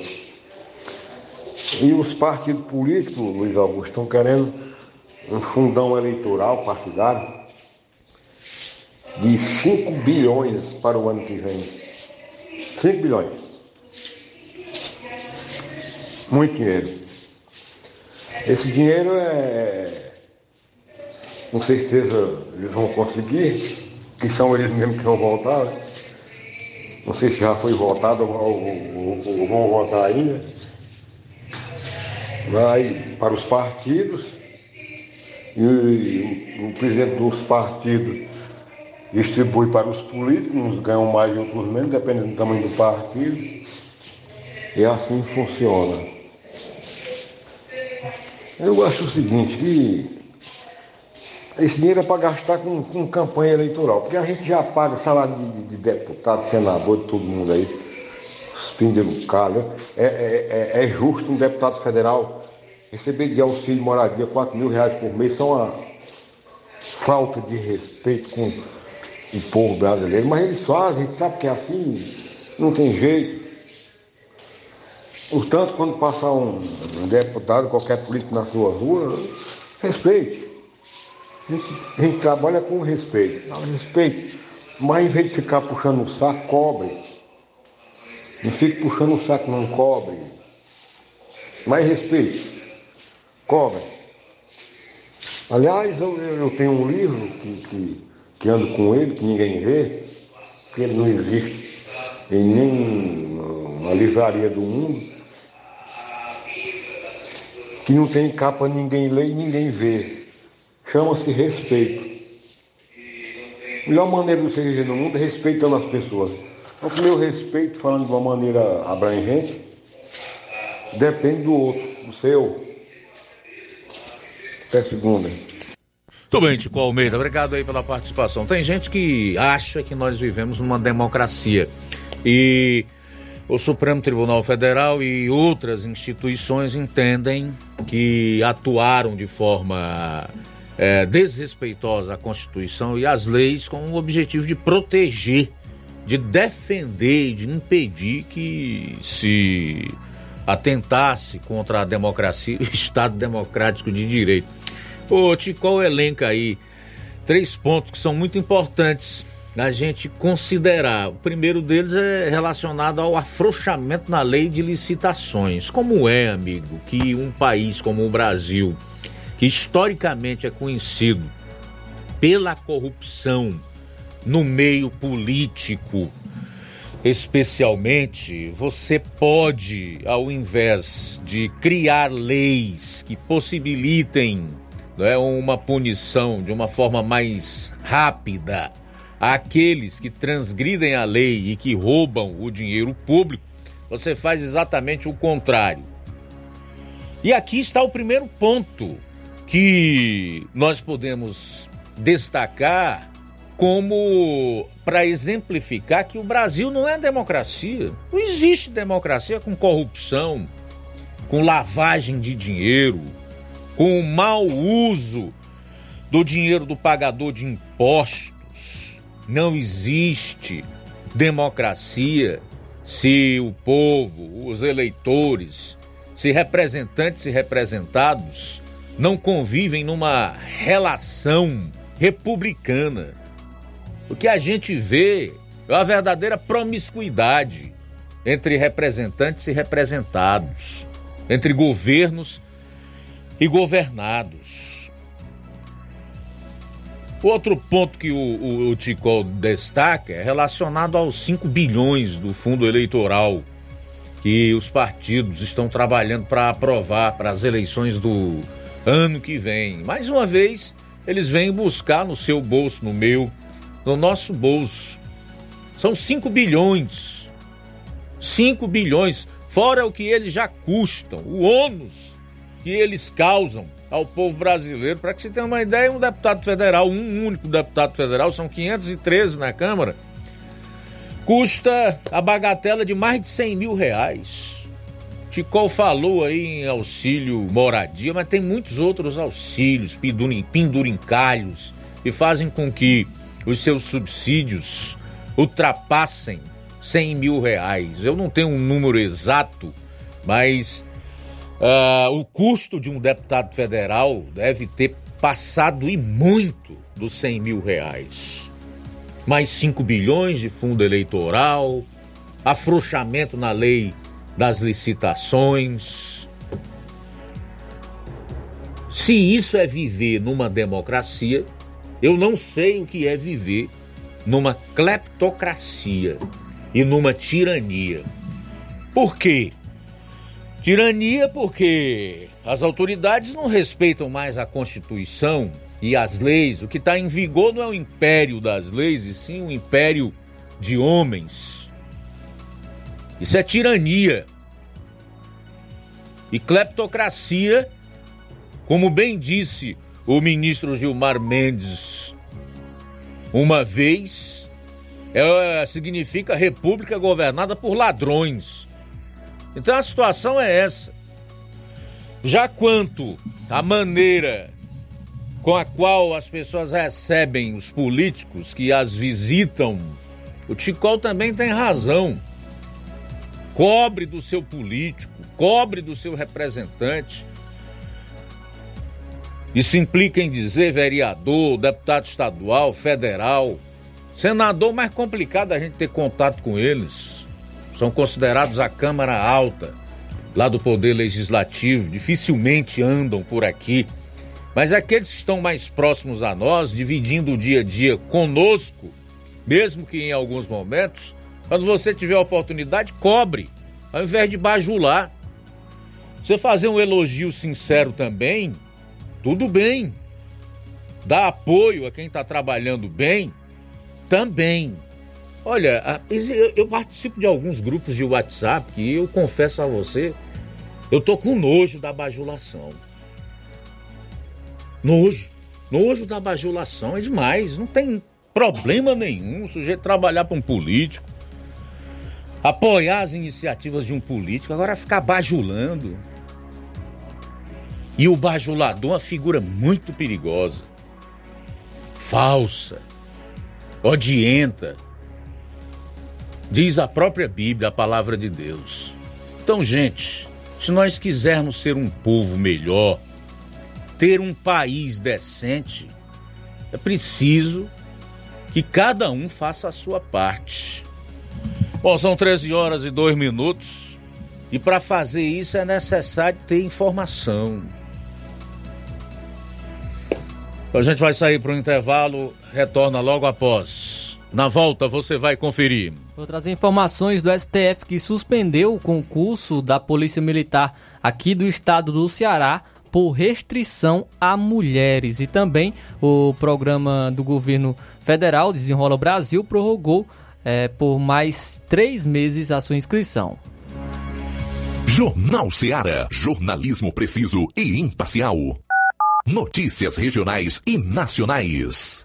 E os partidos políticos, Luiz Augusto, estão querendo um fundão eleitoral partidário de 5 bilhões para o ano que vem. 5 bilhões. Muito dinheiro. Esse dinheiro é. Com certeza eles vão conseguir, que são eles mesmos que vão voltar. né? Não sei se já foi votado ou, ou- ou- ou vão votar ainda. Vai para os partidos e o, presidente dos partidos distribui para os políticos, uns ganham mais e outros menos, dependendo do tamanho do partido. E assim funciona. Eu acho o seguinte, que esse dinheiro é para gastar com, com campanha eleitoral, porque a gente já paga salário de, de deputado, senador, de todo mundo aí, os pendelucados. É, é, é, é justo um deputado federal receber de auxílio moradia 4 mil reais por mês, são uma falta de respeito com o povo brasileiro, mas eles fazem, sabe que é assim, não tem jeito. Portanto, quando passar um, deputado, qualquer político na sua rua, respeite. A gente, a gente trabalha com respeito. Dá respeito Mas em vez de ficar puxando o saco, cobre. Não fique puxando o saco, não cobre. Mais respeito. Cobre. Aliás, eu, eu tenho um livro que, que, que ando com ele, que ninguém vê, que ele não existe em nenhuma livraria do mundo, que não tem capa, ninguém lê e ninguém vê. Chama-se respeito. A melhor maneira de você viver no mundo é respeitando as pessoas. Então, o meu respeito, falando de uma maneira abrangente, depende do outro, do seu. Até segunda. Muito bem, Tico Almeida, obrigado aí pela participação. Tem gente que acha que nós vivemos numa democracia e o Supremo Tribunal Federal e outras instituições entendem que atuaram de forma é, desrespeitosa à Constituição e às leis com o objetivo de proteger, de defender, de impedir que se atentasse contra a democracia e o Estado Democrático de Direito. Ô, Ticol elenca aí três pontos que são muito importantes a gente considerar. O primeiro deles é relacionado ao afrouxamento na lei de licitações. Como é, amigo, que um país como o Brasil, que historicamente é conhecido pela corrupção no meio político, especialmente, você pode, ao invés de criar leis que possibilitem é uma punição de uma forma mais rápida àqueles que transgridem a lei e que roubam o dinheiro público, você faz exatamente o contrário. E aqui está o primeiro ponto que nós podemos destacar como para exemplificar que o Brasil não é democracia. Não existe democracia com corrupção, com lavagem de dinheiro, com o mau uso do dinheiro do pagador de impostos. Não existe democracia se o povo, os eleitores, se representantes e representados não convivem numa relação republicana. O que a gente vê é uma verdadeira promiscuidade entre representantes e representados, entre governos e governados. Outro ponto que o, o, o Ticol destaca é relacionado aos 5 bilhões do fundo eleitoral que os partidos estão trabalhando para aprovar para as eleições do ano que vem. Mais uma vez, eles vêm buscar no seu bolso, no meu, no nosso bolso. São 5 bilhões. 5 bilhões, fora o que eles já custam, o ônus que eles causam ao povo brasileiro. Para que você tenha uma ideia, um deputado federal, um único deputado federal, são 513 na Câmara, custa a bagatela de mais de 100 mil reais. Ticol falou aí em auxílio moradia, mas tem muitos outros auxílios, pendurincalhos, que fazem com que os seus subsídios ultrapassem 100 mil reais. Eu não tenho um número exato, mas Uh, o custo de um deputado federal deve ter passado e muito dos 100 mil reais. Mais 5 bilhões de fundo eleitoral, afrouxamento na lei das licitações. Se isso é viver numa democracia, eu não sei o que é viver numa cleptocracia e numa tirania. Por quê? Tirania porque as autoridades não respeitam mais a Constituição e as leis. O que está em vigor não é o império das leis, e sim o império de homens. Isso é tirania. E cleptocracia, como bem disse o ministro Gilmar Mendes uma vez, é, significa república governada por ladrões. Então a situação é essa. Já quanto à maneira com a qual as pessoas recebem os políticos que as visitam, o Ticol também tem razão. Cobre do seu político, cobre do seu representante. Isso implica em dizer vereador, deputado estadual, federal. Senador, mais complicado a gente ter contato com eles. São considerados a Câmara Alta, lá do Poder Legislativo, dificilmente andam por aqui. Mas aqueles que estão mais próximos a nós, dividindo o dia a dia conosco, mesmo que em alguns momentos, quando você tiver a oportunidade, cobre, ao invés de bajular. Você fazer um elogio sincero também, tudo bem. Dar apoio a quem está trabalhando bem, também. Olha, eu participo de alguns grupos de WhatsApp que eu confesso a você, eu tô com nojo da bajulação. Nojo. Nojo da bajulação é demais. Não tem problema nenhum o sujeito trabalhar para um político, apoiar as iniciativas de um político, agora ficar bajulando. E o bajulador é uma figura muito perigosa, falsa, odienta. Diz a própria Bíblia, a palavra de Deus. Então, gente, se nós quisermos ser um povo melhor, ter um país decente, é preciso que cada um faça a sua parte. Bom, são 13 horas e 2 minutos e para fazer isso é necessário ter informação. A gente vai sair para o intervalo, retorna logo após. Na volta você vai conferir. Vou trazer informações do STF que suspendeu o concurso da Polícia Militar aqui do estado do Ceará por restrição a mulheres. E também o programa do governo federal Desenrola Brasil prorrogou é, por mais três meses a sua inscrição. Jornal Seara. Jornalismo preciso e imparcial. Notícias regionais e nacionais.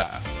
Música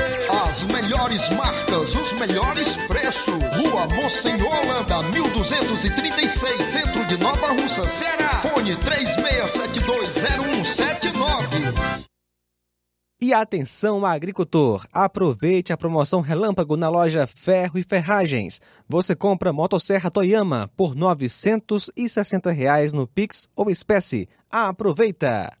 As melhores marcas, os melhores preços. Rua Mocenola, Holanda, 1236, centro de Nova Russa, Ceará. Fone 36720179. E atenção, agricultor! Aproveite a promoção Relâmpago na loja Ferro e Ferragens. Você compra motosserra Toyama por 960 reais no Pix ou espécie. Aproveita!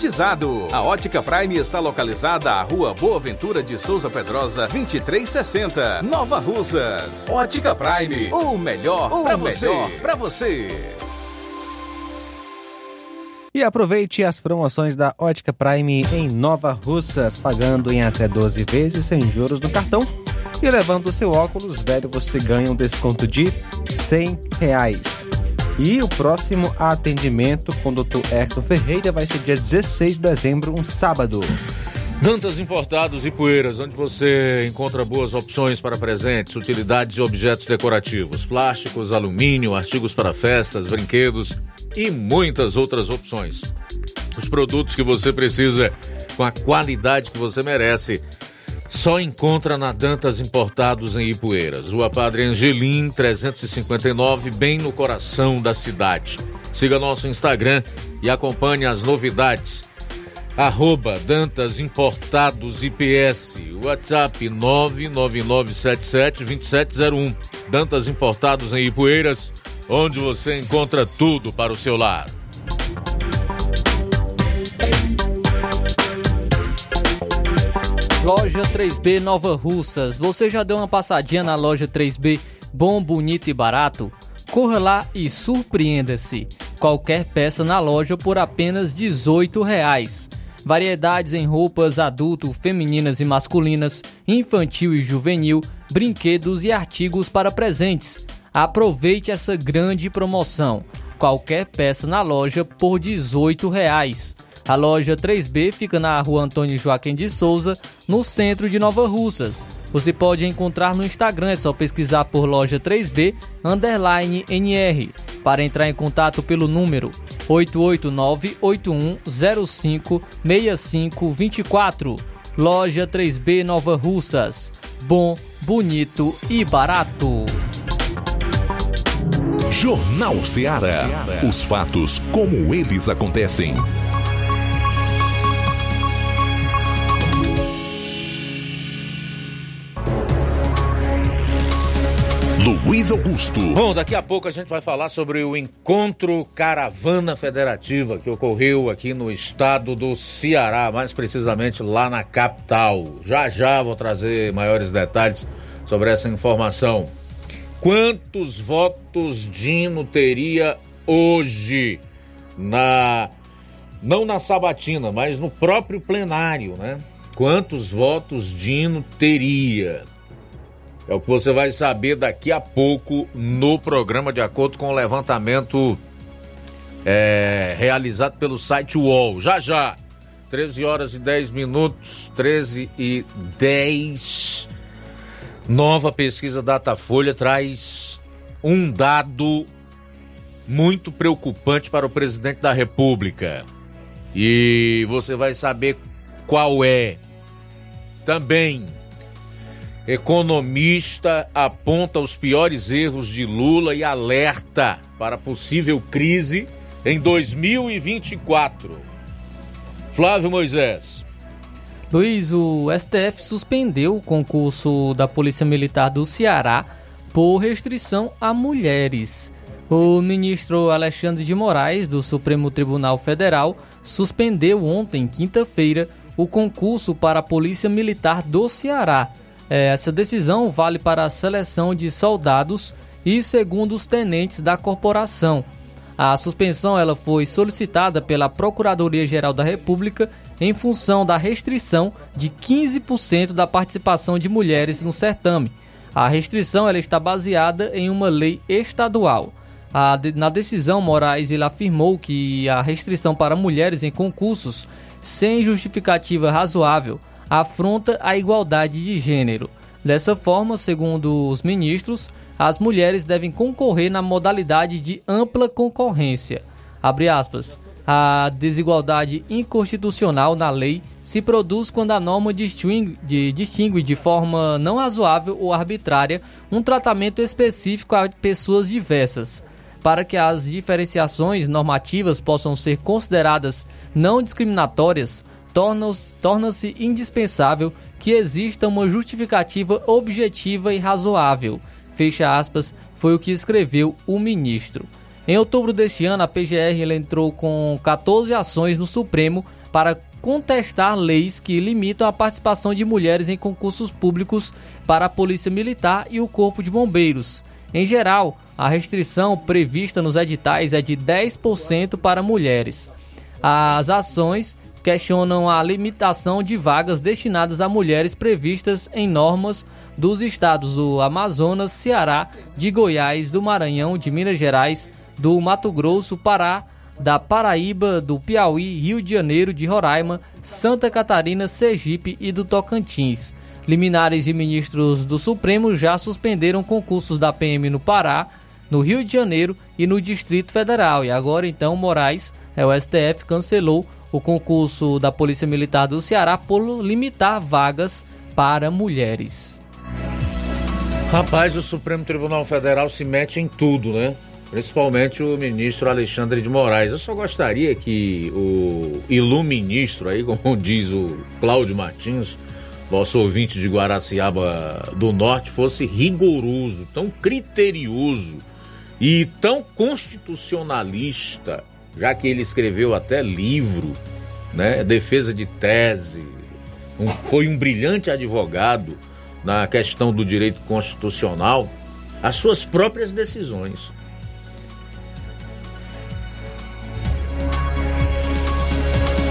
A Ótica Prime está localizada à Rua Boa Ventura de Souza Pedrosa, 2360, Nova Russas. Ótica Prime, o melhor para você. Pra você. E aproveite as promoções da Ótica Prime em Nova Russas, pagando em até 12 vezes sem juros no cartão. E levando o seu óculos velho, você ganha um desconto de 100 reais. E o próximo atendimento com o Dr. Hector Ferreira vai ser dia 16 de dezembro, um sábado. Dantas Importados e Poeiras, onde você encontra boas opções para presentes, utilidades e objetos decorativos, plásticos, alumínio, artigos para festas, brinquedos e muitas outras opções. Os produtos que você precisa com a qualidade que você merece. Só encontra na Dantas Importados em Ipueiras. Rua Padre Angelim, 359, bem no coração da cidade. Siga nosso Instagram e acompanhe as novidades. Arroba Dantas Importados IPS. WhatsApp 999772701. Dantas Importados em Ipueiras, onde você encontra tudo para o seu lar. Loja 3B Nova Russas. Você já deu uma passadinha na loja 3B Bom, Bonito e Barato? Corra lá e surpreenda-se. Qualquer peça na loja por apenas 18 reais. Variedades em roupas adulto, femininas e masculinas, infantil e juvenil, brinquedos e artigos para presentes. Aproveite essa grande promoção. Qualquer peça na loja por 18 reais. A loja 3B fica na rua Antônio Joaquim de Souza, no centro de Nova Russas. Você pode encontrar no Instagram, é só pesquisar por loja 3B underline NR. Para entrar em contato pelo número 889-8105-6524. Loja 3B Nova Russas. Bom, bonito e barato. Jornal Ceará. Os fatos como eles acontecem. Luiz Augusto. Bom, daqui a pouco a gente vai falar sobre o encontro Caravana Federativa que ocorreu aqui no estado do Ceará, mais precisamente lá na capital. Já já vou trazer maiores detalhes sobre essa informação. Quantos votos Dino teria hoje na não na sabatina, mas no próprio plenário, né? Quantos votos Dino teria? É o que você vai saber daqui a pouco no programa, de acordo com o levantamento é, realizado pelo site UOL. Já já, 13 horas e 10 minutos, 13 e 10. Nova pesquisa Datafolha traz um dado muito preocupante para o presidente da República. E você vai saber qual é. Também Economista aponta os piores erros de Lula e alerta para possível crise em 2024. Flávio Moisés. Luiz, o STF suspendeu o concurso da Polícia Militar do Ceará por restrição a mulheres. O ministro Alexandre de Moraes, do Supremo Tribunal Federal, suspendeu ontem, quinta-feira, o concurso para a Polícia Militar do Ceará essa decisão vale para a seleção de soldados e segundos tenentes da corporação. A suspensão ela foi solicitada pela Procuradoria-Geral da República em função da restrição de 15% da participação de mulheres no certame. A restrição ela está baseada em uma lei estadual. A, na decisão, Moraes ele afirmou que a restrição para mulheres em concursos sem justificativa razoável afronta a igualdade de gênero. Dessa forma, segundo os ministros, as mulheres devem concorrer na modalidade de ampla concorrência. Abre aspas. A desigualdade inconstitucional na lei se produz quando a norma distingue de, distingue de forma não razoável ou arbitrária um tratamento específico a pessoas diversas. Para que as diferenciações normativas possam ser consideradas não discriminatórias, torna-se torna indispensável que exista uma justificativa objetiva e razoável. Fecha aspas, foi o que escreveu o ministro. Em outubro deste ano, a PGR entrou com 14 ações no Supremo para contestar leis que limitam a participação de mulheres em concursos públicos para a Polícia Militar e o Corpo de Bombeiros. Em geral, a restrição prevista nos editais é de 10% para mulheres. As ações questionam a limitação de vagas destinadas a mulheres previstas em normas dos estados do Amazonas, Ceará, de Goiás, do Maranhão, de Minas Gerais, do Mato Grosso, Pará, da Paraíba, do Piauí, Rio de Janeiro, de Roraima, Santa Catarina, Sergipe e do Tocantins. Liminares e ministros do Supremo já suspenderam concursos da PM no Pará, no Rio de Janeiro e no Distrito Federal. E agora então Moraes, é, o STF, cancelou o concurso da Polícia Militar do Ceará por limitar vagas para mulheres. Rapaz, o Supremo Tribunal Federal se mete em tudo, né? Principalmente o ministro Alexandre de Moraes. Eu só gostaria que o iluministro aí, como diz o Cláudio Martins, nosso ouvinte de Guaraciaba do Norte, fosse rigoroso, tão criterioso e tão constitucionalista, já que ele escreveu até livro, né? Defesa de tese, um, foi um brilhante advogado na questão do direito constitucional, as suas próprias decisões.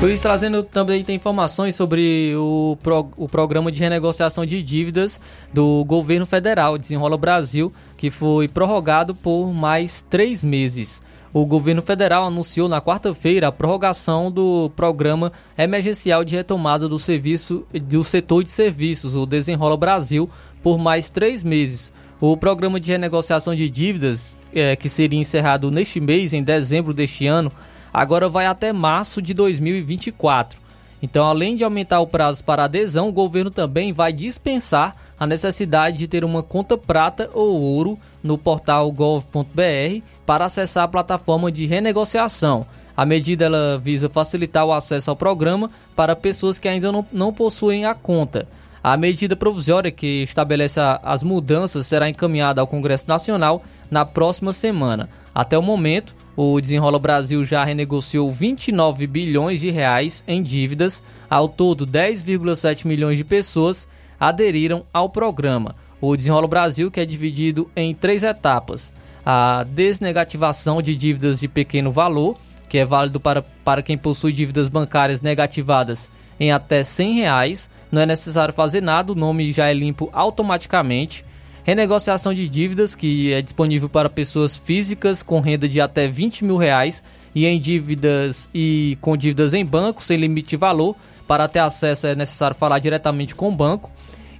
Luiz trazendo também tem informações sobre o, pro, o programa de renegociação de dívidas do governo federal, Desenrola Brasil, que foi prorrogado por mais três meses. O governo federal anunciou na quarta-feira a prorrogação do programa emergencial de retomada do serviço do setor de serviços, o Desenrola Brasil, por mais três meses. O programa de renegociação de dívidas, é, que seria encerrado neste mês, em dezembro deste ano, agora vai até março de 2024. Então, além de aumentar o prazo para adesão, o governo também vai dispensar a necessidade de ter uma conta prata ou ouro no portal gov.br para acessar a plataforma de renegociação. A medida ela visa facilitar o acesso ao programa para pessoas que ainda não, não possuem a conta. A medida provisória que estabelece a, as mudanças será encaminhada ao Congresso Nacional na próxima semana. Até o momento, o Desenrola Brasil já renegociou 29 bilhões de reais em dívidas. Ao todo, 10,7 milhões de pessoas aderiram ao programa. O Desenrola Brasil, que é dividido em três etapas: a desnegativação de dívidas de pequeno valor, que é válido para, para quem possui dívidas bancárias negativadas em até 100 reais. Não é necessário fazer nada, o nome já é limpo automaticamente renegociação de dívidas, que é disponível para pessoas físicas com renda de até 20 mil reais e em dívidas e com dívidas em banco sem limite de valor. Para ter acesso é necessário falar diretamente com o banco.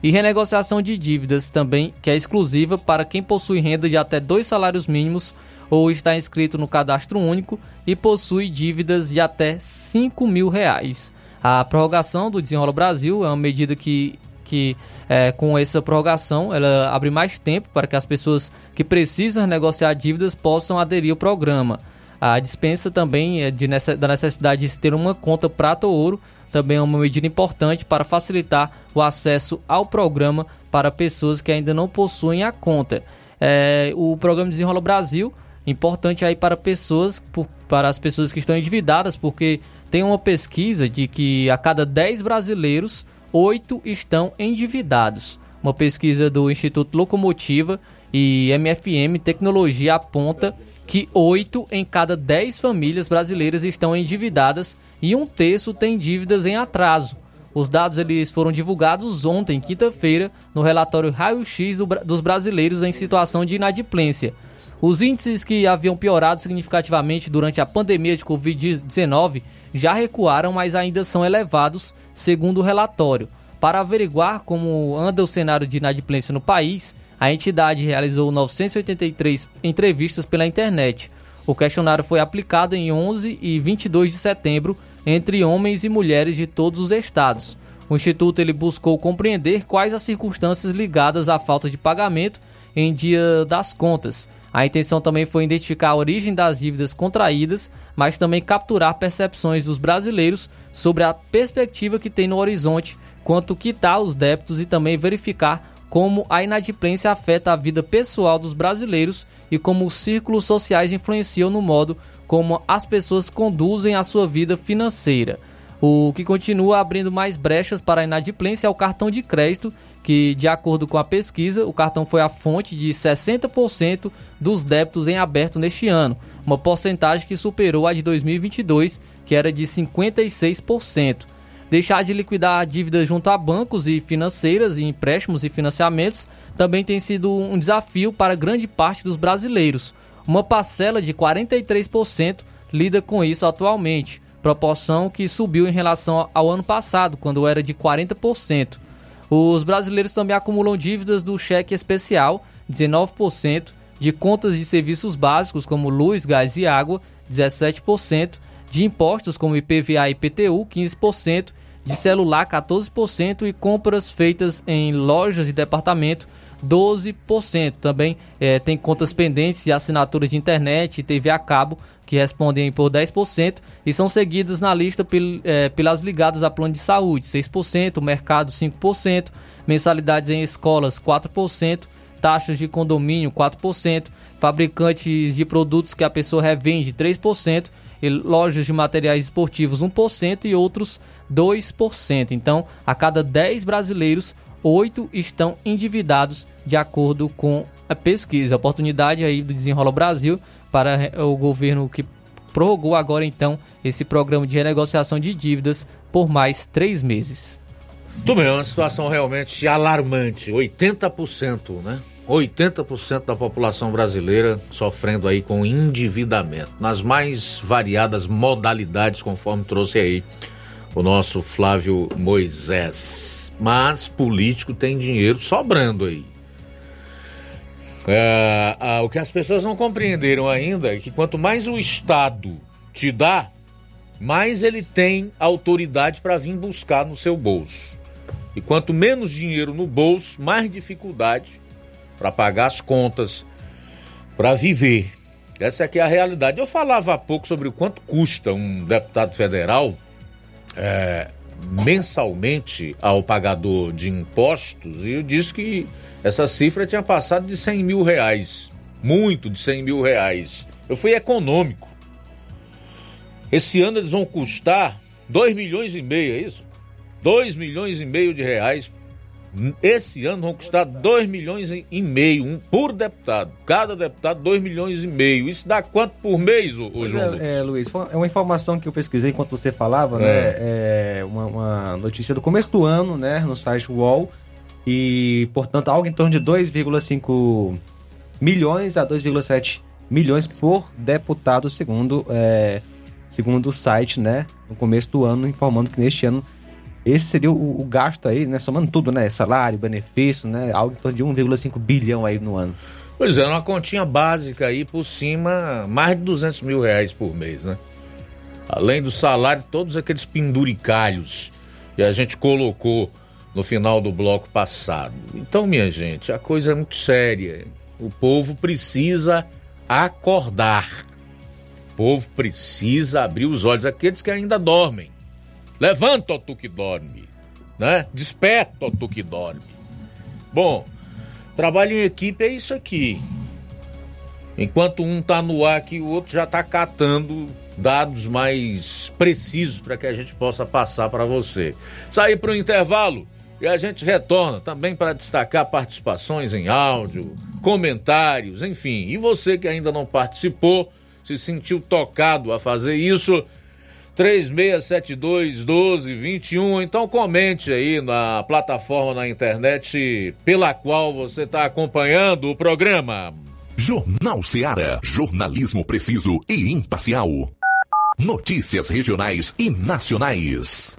E renegociação de dívidas também, que é exclusiva para quem possui renda de até dois salários mínimos ou está inscrito no cadastro único e possui dívidas de até 5 mil reais. A prorrogação do Desenrola Brasil é uma medida que, que é, com essa prorrogação, ela abre mais tempo para que as pessoas que precisam negociar dívidas possam aderir ao programa. A dispensa também é de, da necessidade de ter uma conta prata ou ouro, também é uma medida importante para facilitar o acesso ao programa para pessoas que ainda não possuem a conta. É, o programa Desenrola Brasil, importante aí para pessoas, por, para as pessoas que estão endividadas, porque tem uma pesquisa de que a cada 10 brasileiros oito estão endividados. Uma pesquisa do Instituto Locomotiva e MFM Tecnologia aponta que 8 em cada 10 famílias brasileiras estão endividadas e um terço tem dívidas em atraso. Os dados eles foram divulgados ontem, quinta-feira, no relatório Raio-X do, dos brasileiros em situação de inadimplência. Os índices que haviam piorado significativamente durante a pandemia de Covid-19 já recuaram, mas ainda são elevados, segundo o relatório. Para averiguar como anda o cenário de inadimplência no país, a entidade realizou 983 entrevistas pela internet. O questionário foi aplicado em 11 e 22 de setembro entre homens e mulheres de todos os estados. O instituto ele buscou compreender quais as circunstâncias ligadas à falta de pagamento em dia das contas. A intenção também foi identificar a origem das dívidas contraídas, mas também capturar percepções dos brasileiros sobre a perspectiva que tem no horizonte quanto quitar os débitos e também verificar como a inadimplência afeta a vida pessoal dos brasileiros e como os círculos sociais influenciam no modo como as pessoas conduzem a sua vida financeira. O que continua abrindo mais brechas para a inadimplência é o cartão de crédito, que, de acordo com a pesquisa, o cartão foi a fonte de 60% dos débitos em aberto neste ano, uma porcentagem que superou a de 2022, que era de 56%. Deixar de liquidar dívidas junto a bancos e financeiras e empréstimos e financiamentos também tem sido um desafio para grande parte dos brasileiros. Uma parcela de 43% lida com isso atualmente, proporção que subiu em relação ao ano passado, quando era de 40%. Os brasileiros também acumulam dívidas do cheque especial, 19%, de contas de serviços básicos como luz, gás e água, 17%, de impostos como IPVA e IPTU, 15%, de celular, 14% e compras feitas em lojas e departamento, 12%. Também é, tem contas pendentes de assinatura de internet e TV a cabo, que respondem por 10% e são seguidas na lista pel, é, pelas ligadas a plano de saúde, 6%, mercado 5%, mensalidades em escolas 4%, taxas de condomínio 4%, fabricantes de produtos que a pessoa revende 3%, e lojas de materiais esportivos 1% e outros 2%. Então, a cada 10 brasileiros, oito estão endividados, de acordo com a pesquisa. Oportunidade aí do Desenrola Brasil para o governo que prorrogou agora então esse programa de renegociação de dívidas por mais três meses. Tudo bem, é uma situação realmente alarmante. 80%, né? 80% da população brasileira sofrendo aí com endividamento, nas mais variadas modalidades, conforme trouxe aí o nosso Flávio Moisés. Mas político tem dinheiro sobrando aí. É, o que as pessoas não compreenderam ainda é que quanto mais o Estado te dá, mais ele tem autoridade para vir buscar no seu bolso. E quanto menos dinheiro no bolso, mais dificuldade para pagar as contas, para viver. Essa aqui é a realidade. Eu falava há pouco sobre o quanto custa um deputado federal é, mensalmente ao pagador de impostos e eu disse que essa cifra tinha passado de 100 mil reais. Muito de 100 mil reais. Eu fui econômico. Esse ano eles vão custar 2 milhões e meio, é isso? 2 milhões e meio de reais. Esse ano vão custar 2 milhões e meio um por deputado. Cada deputado 2 milhões e meio. Isso dá quanto por mês, ô, ô João é, é, Luiz, é uma informação que eu pesquisei enquanto você falava, né? é. né? É uma, uma, notícia do começo do ano, né? No site UOL. E, portanto, algo em torno de 2,5 milhões a 2,7 milhões por deputado, segundo, é, segundo o site, né? No começo do ano, informando que neste ano esse seria o, o, gasto aí, né? Somando tudo, né? Salário, benefício, né? Algo em torno de 1,5 bilhão aí no ano. Pois é, uma continha básica aí por cima, mais de 200 mil reais por mês, né? Além do salário, todos aqueles penduricalhos que a gente colocou no final do bloco passado. Então, minha gente, a coisa é muito séria. O povo precisa acordar. O povo precisa abrir os olhos. Aqueles que ainda dormem. Levanta, ó tu que dorme. Né? Desperta, ó tu que dorme. Bom, trabalho em equipe é isso aqui. Enquanto um tá no ar, que o outro já tá catando dados mais precisos para que a gente possa passar para você. Sair para o intervalo. E a gente retorna também para destacar participações em áudio, comentários, enfim. E você que ainda não participou, se sentiu tocado a fazer isso, 3672 1221. Então comente aí na plataforma na internet pela qual você está acompanhando o programa. Jornal Seara. Jornalismo preciso e imparcial. Notícias regionais e nacionais.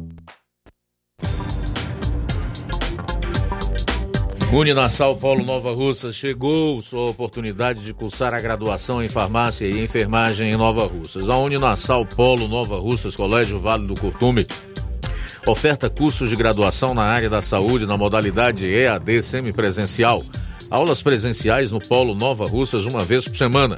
Uninasal Polo Nova Russa chegou sua oportunidade de cursar a graduação em farmácia e enfermagem em Nova Russas. A Uninasal Polo Nova Russas, Colégio Vale do Curtume, oferta cursos de graduação na área da saúde na modalidade EAD semipresencial. Aulas presenciais no Polo Nova Russas uma vez por semana.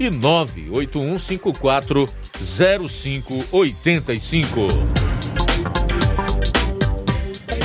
e 981540585.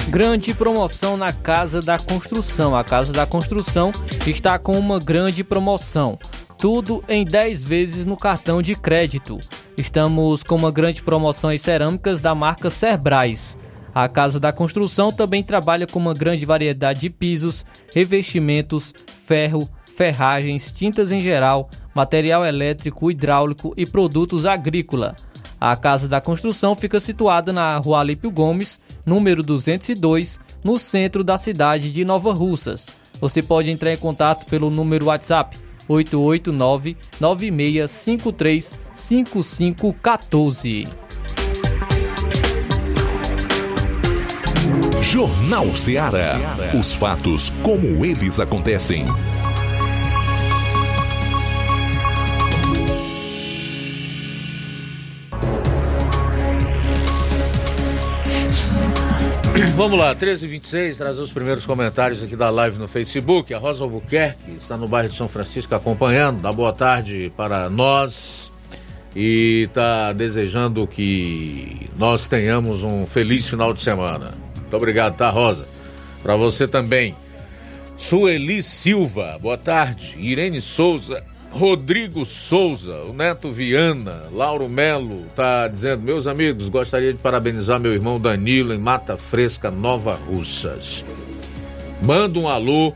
Grande promoção na Casa da Construção. A Casa da Construção está com uma grande promoção. Tudo em 10 vezes no cartão de crédito. Estamos com uma grande promoção em cerâmicas da marca Cerbrais. A Casa da Construção também trabalha com uma grande variedade de pisos, revestimentos, ferro, ferragens, tintas em geral, material elétrico, hidráulico e produtos agrícola. A Casa da Construção fica situada na Rua Alípio Gomes, número 202, no centro da cidade de Nova Russas. Você pode entrar em contato pelo número WhatsApp 889 9653 5514. Jornal Ceará. Os fatos como eles acontecem. Vamos lá, 13h26, trazer os primeiros comentários aqui da live no Facebook. A Rosa Albuquerque está no bairro de São Francisco acompanhando. Dá boa tarde para nós e está desejando que nós tenhamos um feliz final de semana. Muito obrigado, tá, Rosa? Para você também. Sueli Silva, boa tarde. Irene Souza, Rodrigo Souza, o Neto Viana, Lauro Melo tá dizendo: Meus amigos, gostaria de parabenizar meu irmão Danilo em Mata Fresca, Nova Russas. Manda um alô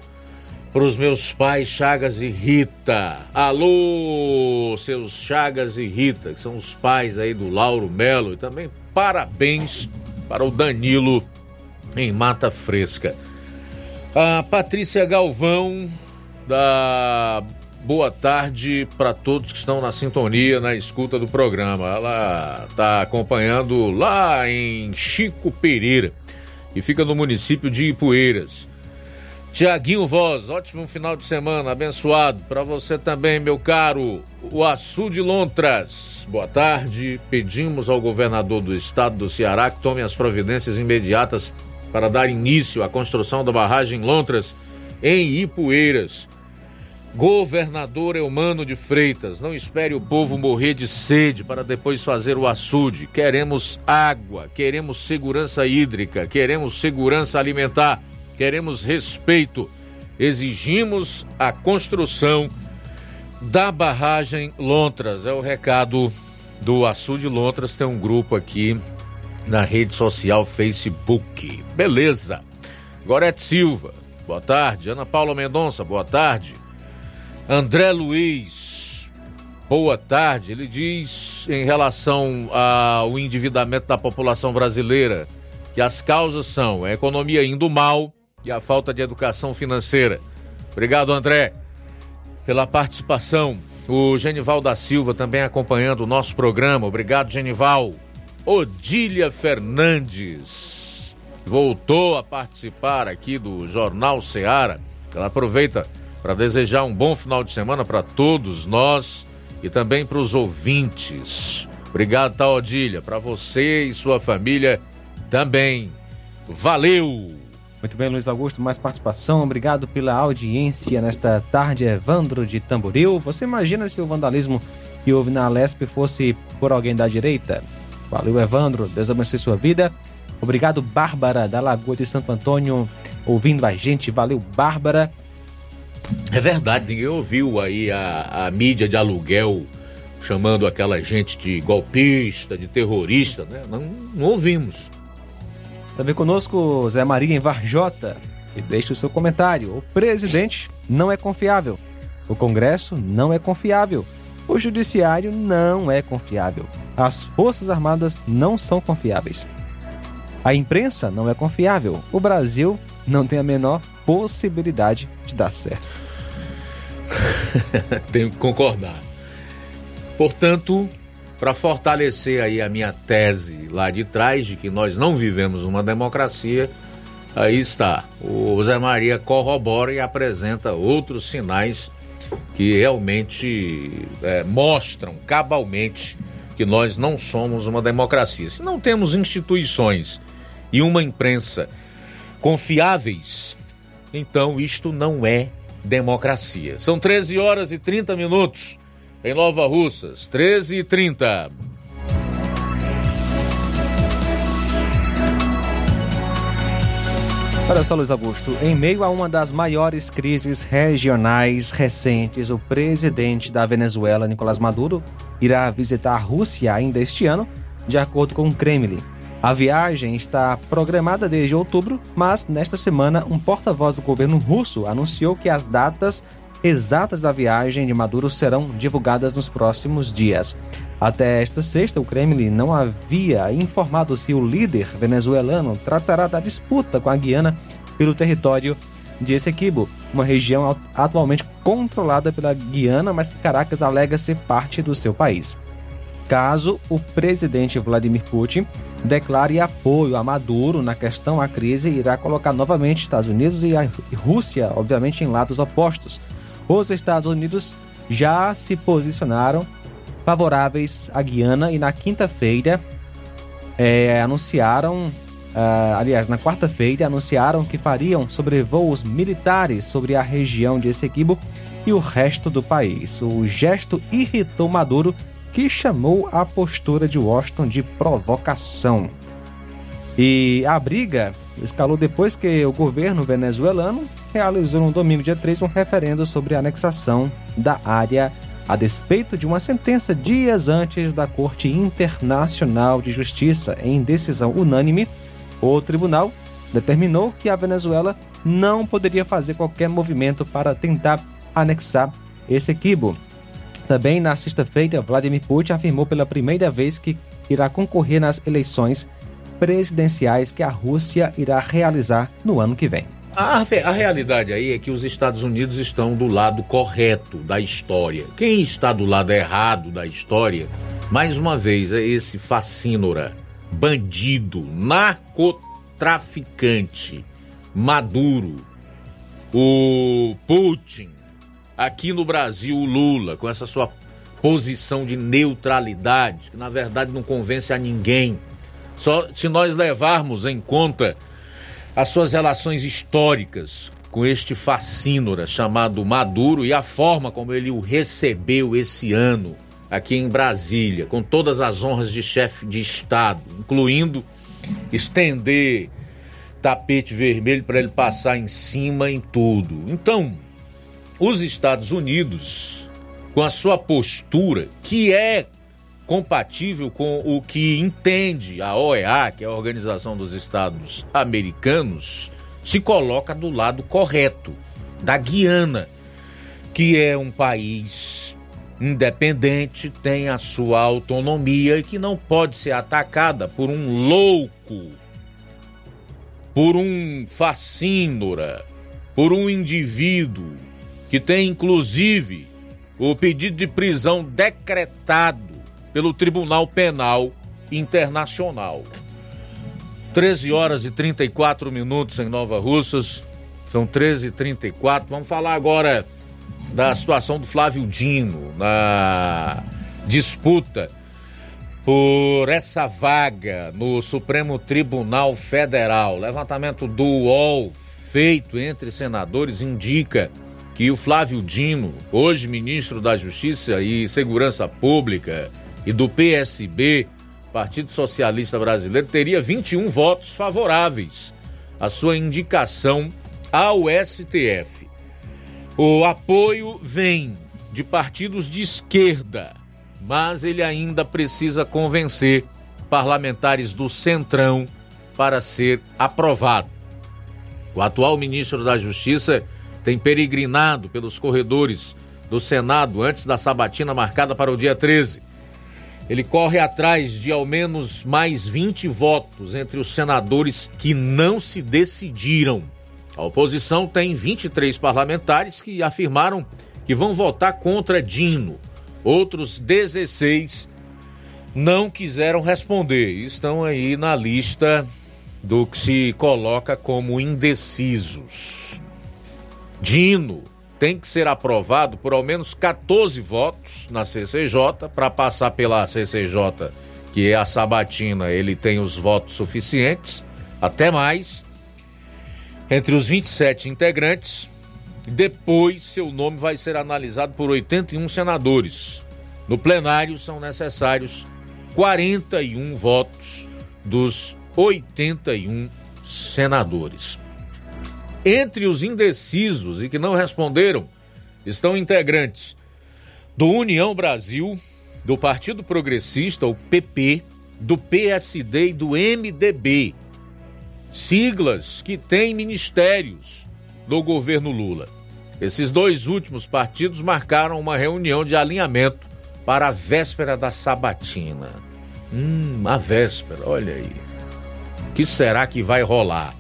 pros meus pais Chagas e Rita. Alô, seus Chagas e Rita, que são os pais aí do Lauro Melo. E também parabéns para o Danilo em Mata Fresca. A Patrícia Galvão, da boa tarde para todos que estão na sintonia, na escuta do programa. Ela está acompanhando lá em Chico Pereira, que fica no município de Ipueiras. Tiaguinho Voz, ótimo final de semana, abençoado. Para você também, meu caro, o Açu de Lontras. Boa tarde. Pedimos ao governador do estado do Ceará que tome as providências imediatas para dar início à construção da barragem Lontras em Ipueiras. Governador Eumano de Freitas, não espere o povo morrer de sede para depois fazer o açude. Queremos água, queremos segurança hídrica, queremos segurança alimentar, queremos respeito. Exigimos a construção da barragem Lontras. É o recado do Açude Lontras. Tem um grupo aqui na rede social Facebook. Beleza. Gorete Silva, boa tarde. Ana Paula Mendonça, boa tarde. André Luiz, boa tarde. Ele diz em relação ao endividamento da população brasileira que as causas são a economia indo mal e a falta de educação financeira. Obrigado, André, pela participação. O Genival da Silva também acompanhando o nosso programa. Obrigado, Genival. Odília Fernandes voltou a participar aqui do Jornal Seara. Ela aproveita para desejar um bom final de semana para todos nós e também para os ouvintes. Obrigado, Odília. Para você e sua família também. Valeu! Muito bem, Luiz Augusto, mais participação. Obrigado pela audiência nesta tarde, Evandro de Tamboril. Você imagina se o vandalismo que houve na Lesp fosse por alguém da direita? Valeu, Evandro. Deus abençoe sua vida. Obrigado, Bárbara, da Lagoa de Santo Antônio, ouvindo a gente. Valeu, Bárbara. É verdade, ninguém ouviu aí a, a mídia de aluguel chamando aquela gente de golpista, de terrorista, né? Não, não ouvimos. Também conosco Zé Maria em Varjota, e deixa o seu comentário. O presidente não é confiável. O Congresso não é confiável. O Judiciário não é confiável. As Forças Armadas não são confiáveis. A imprensa não é confiável. O Brasil não tem a menor possibilidade de dar certo. Tenho que concordar. Portanto, para fortalecer aí a minha tese lá de trás de que nós não vivemos uma democracia, aí está. O Zé Maria corrobora e apresenta outros sinais que realmente é, mostram cabalmente que nós não somos uma democracia. Se não temos instituições e uma imprensa confiáveis, então isto não é democracia. São 13 horas e 30 minutos em Nova Russas, 13 e 30. Olha só, Luiz Augusto, em meio a uma das maiores crises regionais recentes, o presidente da Venezuela, Nicolás Maduro, irá visitar a Rússia ainda este ano, de acordo com o Kremlin. A viagem está programada desde outubro, mas nesta semana um porta-voz do governo russo anunciou que as datas exatas da viagem de Maduro serão divulgadas nos próximos dias. Até esta sexta, o Kremlin não havia informado se o líder venezuelano tratará da disputa com a Guiana pelo território de Essequibo, uma região atualmente controlada pela Guiana, mas que Caracas alega ser parte do seu país. Caso o presidente Vladimir Putin declare apoio a Maduro na questão, a crise irá colocar novamente Estados Unidos e a Rússia, obviamente, em lados opostos. Os Estados Unidos já se posicionaram favoráveis à Guiana e na quinta-feira é, anunciaram, uh, aliás, na quarta-feira anunciaram que fariam sobrevoos militares sobre a região de Essequibo e o resto do país. O gesto irritou Maduro, que chamou a postura de Washington de provocação. E a briga escalou depois que o governo venezuelano realizou no domingo, dia 3, um referendo sobre a anexação da área a despeito de uma sentença dias antes da Corte Internacional de Justiça. Em decisão unânime, o tribunal determinou que a Venezuela não poderia fazer qualquer movimento para tentar anexar esse equibo. Também na sexta-feira, Vladimir Putin afirmou pela primeira vez que irá concorrer nas eleições presidenciais que a Rússia irá realizar no ano que vem. A, a, realidade aí é que os Estados Unidos estão do lado correto da história. Quem está do lado errado da história, mais uma vez, é esse fascínora, bandido, narcotraficante, Maduro, o Putin, aqui no Brasil o Lula, com essa sua posição de neutralidade, que na verdade não convence a ninguém. Só se nós levarmos em conta as suas relações históricas com este fascínora chamado Maduro e a forma como ele o recebeu esse ano aqui em Brasília, com todas as honras de chefe de Estado, incluindo estender tapete vermelho para ele passar em cima em tudo. Então, os Estados Unidos, com a sua postura, que é compatível com o que entende a OEA, que é a Organização dos Estados Americanos, se coloca do lado correto da Guiana, que é um país independente, tem a sua autonomia e que não pode ser atacada por um louco, por um facínora, por um indivíduo que tem inclusive o pedido de prisão decretado pelo Tribunal Penal Internacional. 13 horas e 34 minutos em Nova Russas, são 13 e 34. Vamos falar agora da situação do Flávio Dino na disputa por essa vaga no Supremo Tribunal Federal. Levantamento do UOL feito entre senadores indica que o Flávio Dino, hoje ministro da Justiça e Segurança Pública, e do PSB, Partido Socialista Brasileiro, teria 21 votos favoráveis à sua indicação ao STF. O apoio vem de partidos de esquerda, mas ele ainda precisa convencer parlamentares do Centrão para ser aprovado. O atual ministro da Justiça tem peregrinado pelos corredores do Senado antes da sabatina marcada para o dia 13 ele corre atrás de ao menos mais 20 votos entre os senadores que não se decidiram. A oposição tem 23 parlamentares que afirmaram que vão votar contra Dino. Outros 16 não quiseram responder e estão aí na lista do que se coloca como indecisos. Dino tem que ser aprovado por ao menos 14 votos na CCJ para passar pela CCJ, que é a sabatina, ele tem os votos suficientes, até mais. Entre os 27 integrantes, depois seu nome vai ser analisado por 81 senadores. No plenário são necessários 41 votos dos 81 senadores. Entre os indecisos e que não responderam estão integrantes do União Brasil, do Partido Progressista, o PP, do PSD e do MDB. Siglas que têm ministérios do governo Lula. Esses dois últimos partidos marcaram uma reunião de alinhamento para a véspera da sabatina. Hum, a véspera, olha aí. O que será que vai rolar?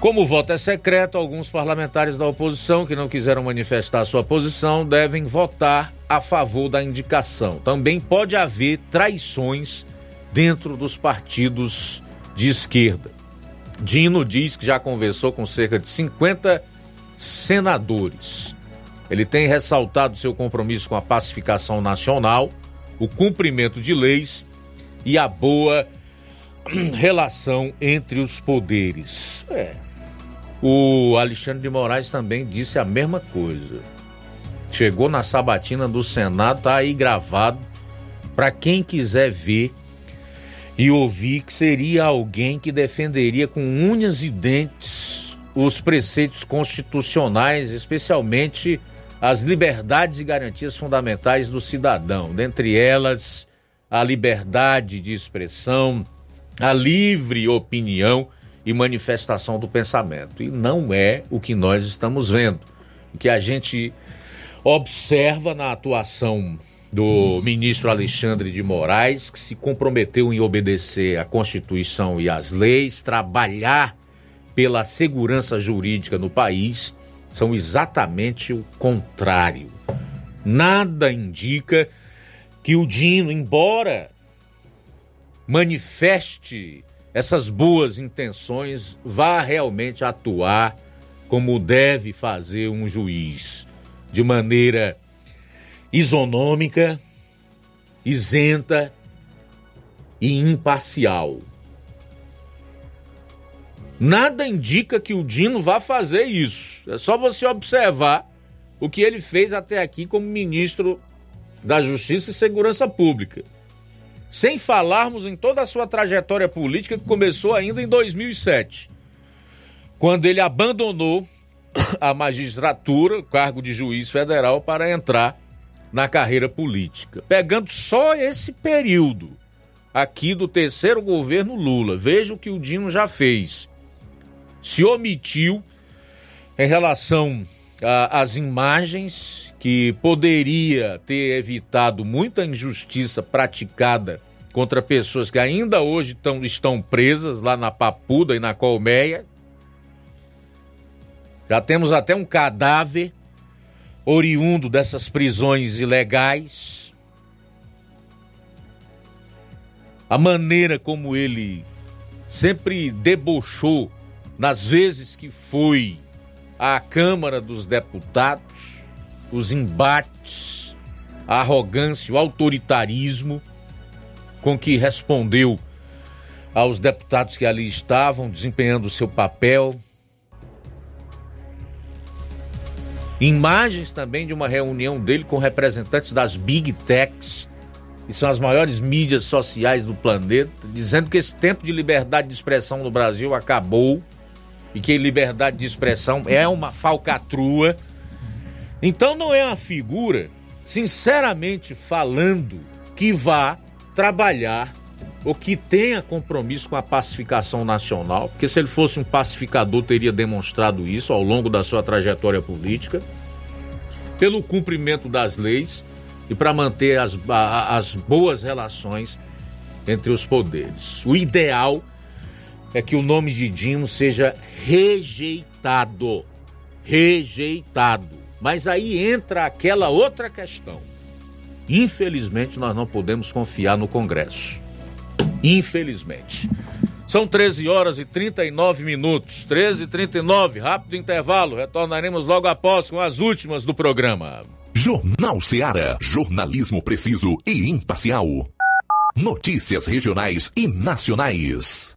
Como o voto é secreto, alguns parlamentares da oposição que não quiseram manifestar sua posição devem votar a favor da indicação. Também pode haver traições dentro dos partidos de esquerda. Dino diz que já conversou com cerca de 50 senadores. Ele tem ressaltado seu compromisso com a pacificação nacional, o cumprimento de leis e a boa relação entre os poderes. É. O Alexandre de Moraes também disse a mesma coisa. Chegou na sabatina do Senado, tá aí gravado para quem quiser ver e ouvir que seria alguém que defenderia com unhas e dentes os preceitos constitucionais, especialmente as liberdades e garantias fundamentais do cidadão, dentre elas a liberdade de expressão, a livre opinião e manifestação do pensamento. E não é o que nós estamos vendo. O que a gente observa na atuação do ministro Alexandre de Moraes, que se comprometeu em obedecer à Constituição e às leis, trabalhar pela segurança jurídica no país, são exatamente o contrário. Nada indica que o Dino, embora manifeste essas boas intenções, vá realmente atuar como deve fazer um juiz, de maneira isonômica, isenta e imparcial. Nada indica que o Dino vá fazer isso. É só você observar o que ele fez até aqui como ministro da Justiça e Segurança Pública. Sem falarmos em toda a sua trajetória política que começou ainda em 2007, quando ele abandonou a magistratura, o cargo de juiz federal, para entrar na carreira política. Pegando só esse período aqui do terceiro governo Lula, veja o que o Dino já fez. Se omitiu em relação às imagens que poderia ter evitado muita injustiça praticada contra pessoas que ainda hoje tão, estão presas lá na Papuda e na Colmeia. Já temos até um cadáver oriundo dessas prisões ilegais. A maneira como ele sempre debochou nas vezes que foi à Câmara dos Deputados, os embates, a arrogância, o autoritarismo com que respondeu aos deputados que ali estavam desempenhando o seu papel, Imagens também de uma reunião dele com representantes das Big Techs, que são as maiores mídias sociais do planeta, dizendo que esse tempo de liberdade de expressão no Brasil acabou e que liberdade de expressão é uma falcatrua. Então não é uma figura, sinceramente falando, que vá trabalhar ou que tenha compromisso com a pacificação nacional, porque se ele fosse um pacificador, teria demonstrado isso ao longo da sua trajetória política, pelo cumprimento das leis e para manter as, as boas relações entre os poderes. O ideal é que o nome de Dino seja rejeitado. Rejeitado. Mas aí entra aquela outra questão. Infelizmente, nós não podemos confiar no Congresso. Infelizmente. São 13 horas e 39 minutos. 13 e 39, rápido intervalo. Retornaremos logo após com as últimas do programa. Jornal Seara. Jornalismo preciso e imparcial. Notícias regionais e nacionais.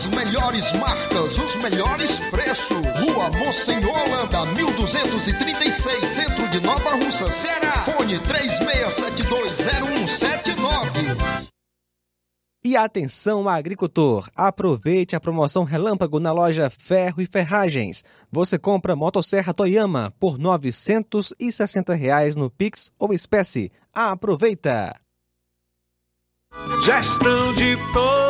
As melhores marcas, os melhores preços. Rua Monsenhor Holanda, 1236, centro de Nova Russa, Ceará. Fone 36720179. E atenção, agricultor! Aproveite a promoção Relâmpago na loja Ferro e Ferragens. Você compra motosserra Toyama por 960 reais no Pix ou espécie. Aproveita! Gestão de todos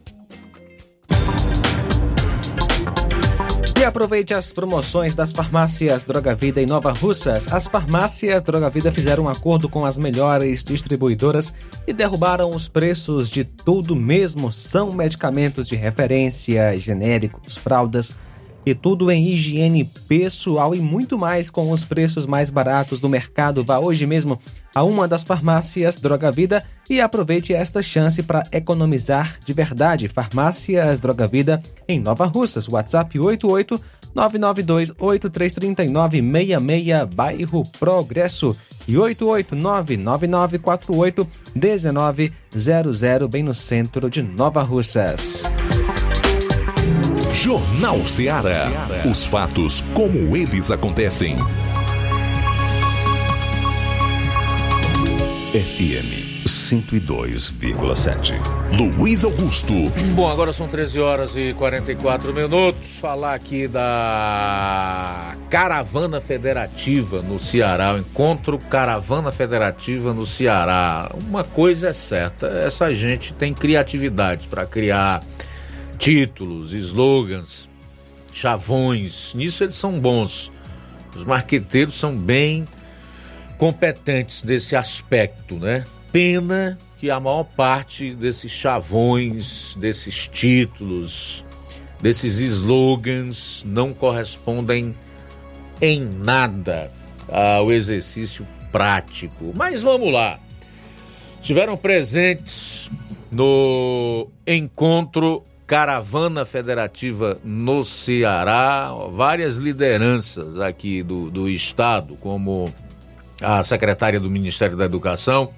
E aproveite as promoções das farmácias Droga Vida em Nova Russas. As farmácias Droga Vida fizeram um acordo com as melhores distribuidoras e derrubaram os preços de tudo mesmo. São medicamentos de referência, genéricos, fraldas e tudo em higiene pessoal e muito mais com os preços mais baratos do mercado. Vá hoje mesmo a uma das farmácias Droga Vida e aproveite esta chance para economizar de verdade. Farmácias Droga Vida em Nova Russas. WhatsApp 88 992 833966 bairro Progresso e 889 9948 1900 bem no centro de Nova Russas. Jornal Ceará. Os fatos como eles acontecem. FM 102,7. Luiz Augusto. Bom, agora são 13 horas e 44 minutos. Falar aqui da Caravana Federativa no Ceará, o encontro Caravana Federativa no Ceará. Uma coisa é certa, essa gente tem criatividade para criar títulos, slogans, chavões. Nisso eles são bons. Os marqueteiros são bem competentes nesse aspecto, né? Pena que a maior parte desses chavões, desses títulos, desses slogans não correspondem em nada ao exercício prático. Mas vamos lá. Tiveram presentes no encontro Caravana Federativa no Ceará, várias lideranças aqui do, do estado, como a secretária do Ministério da Educação,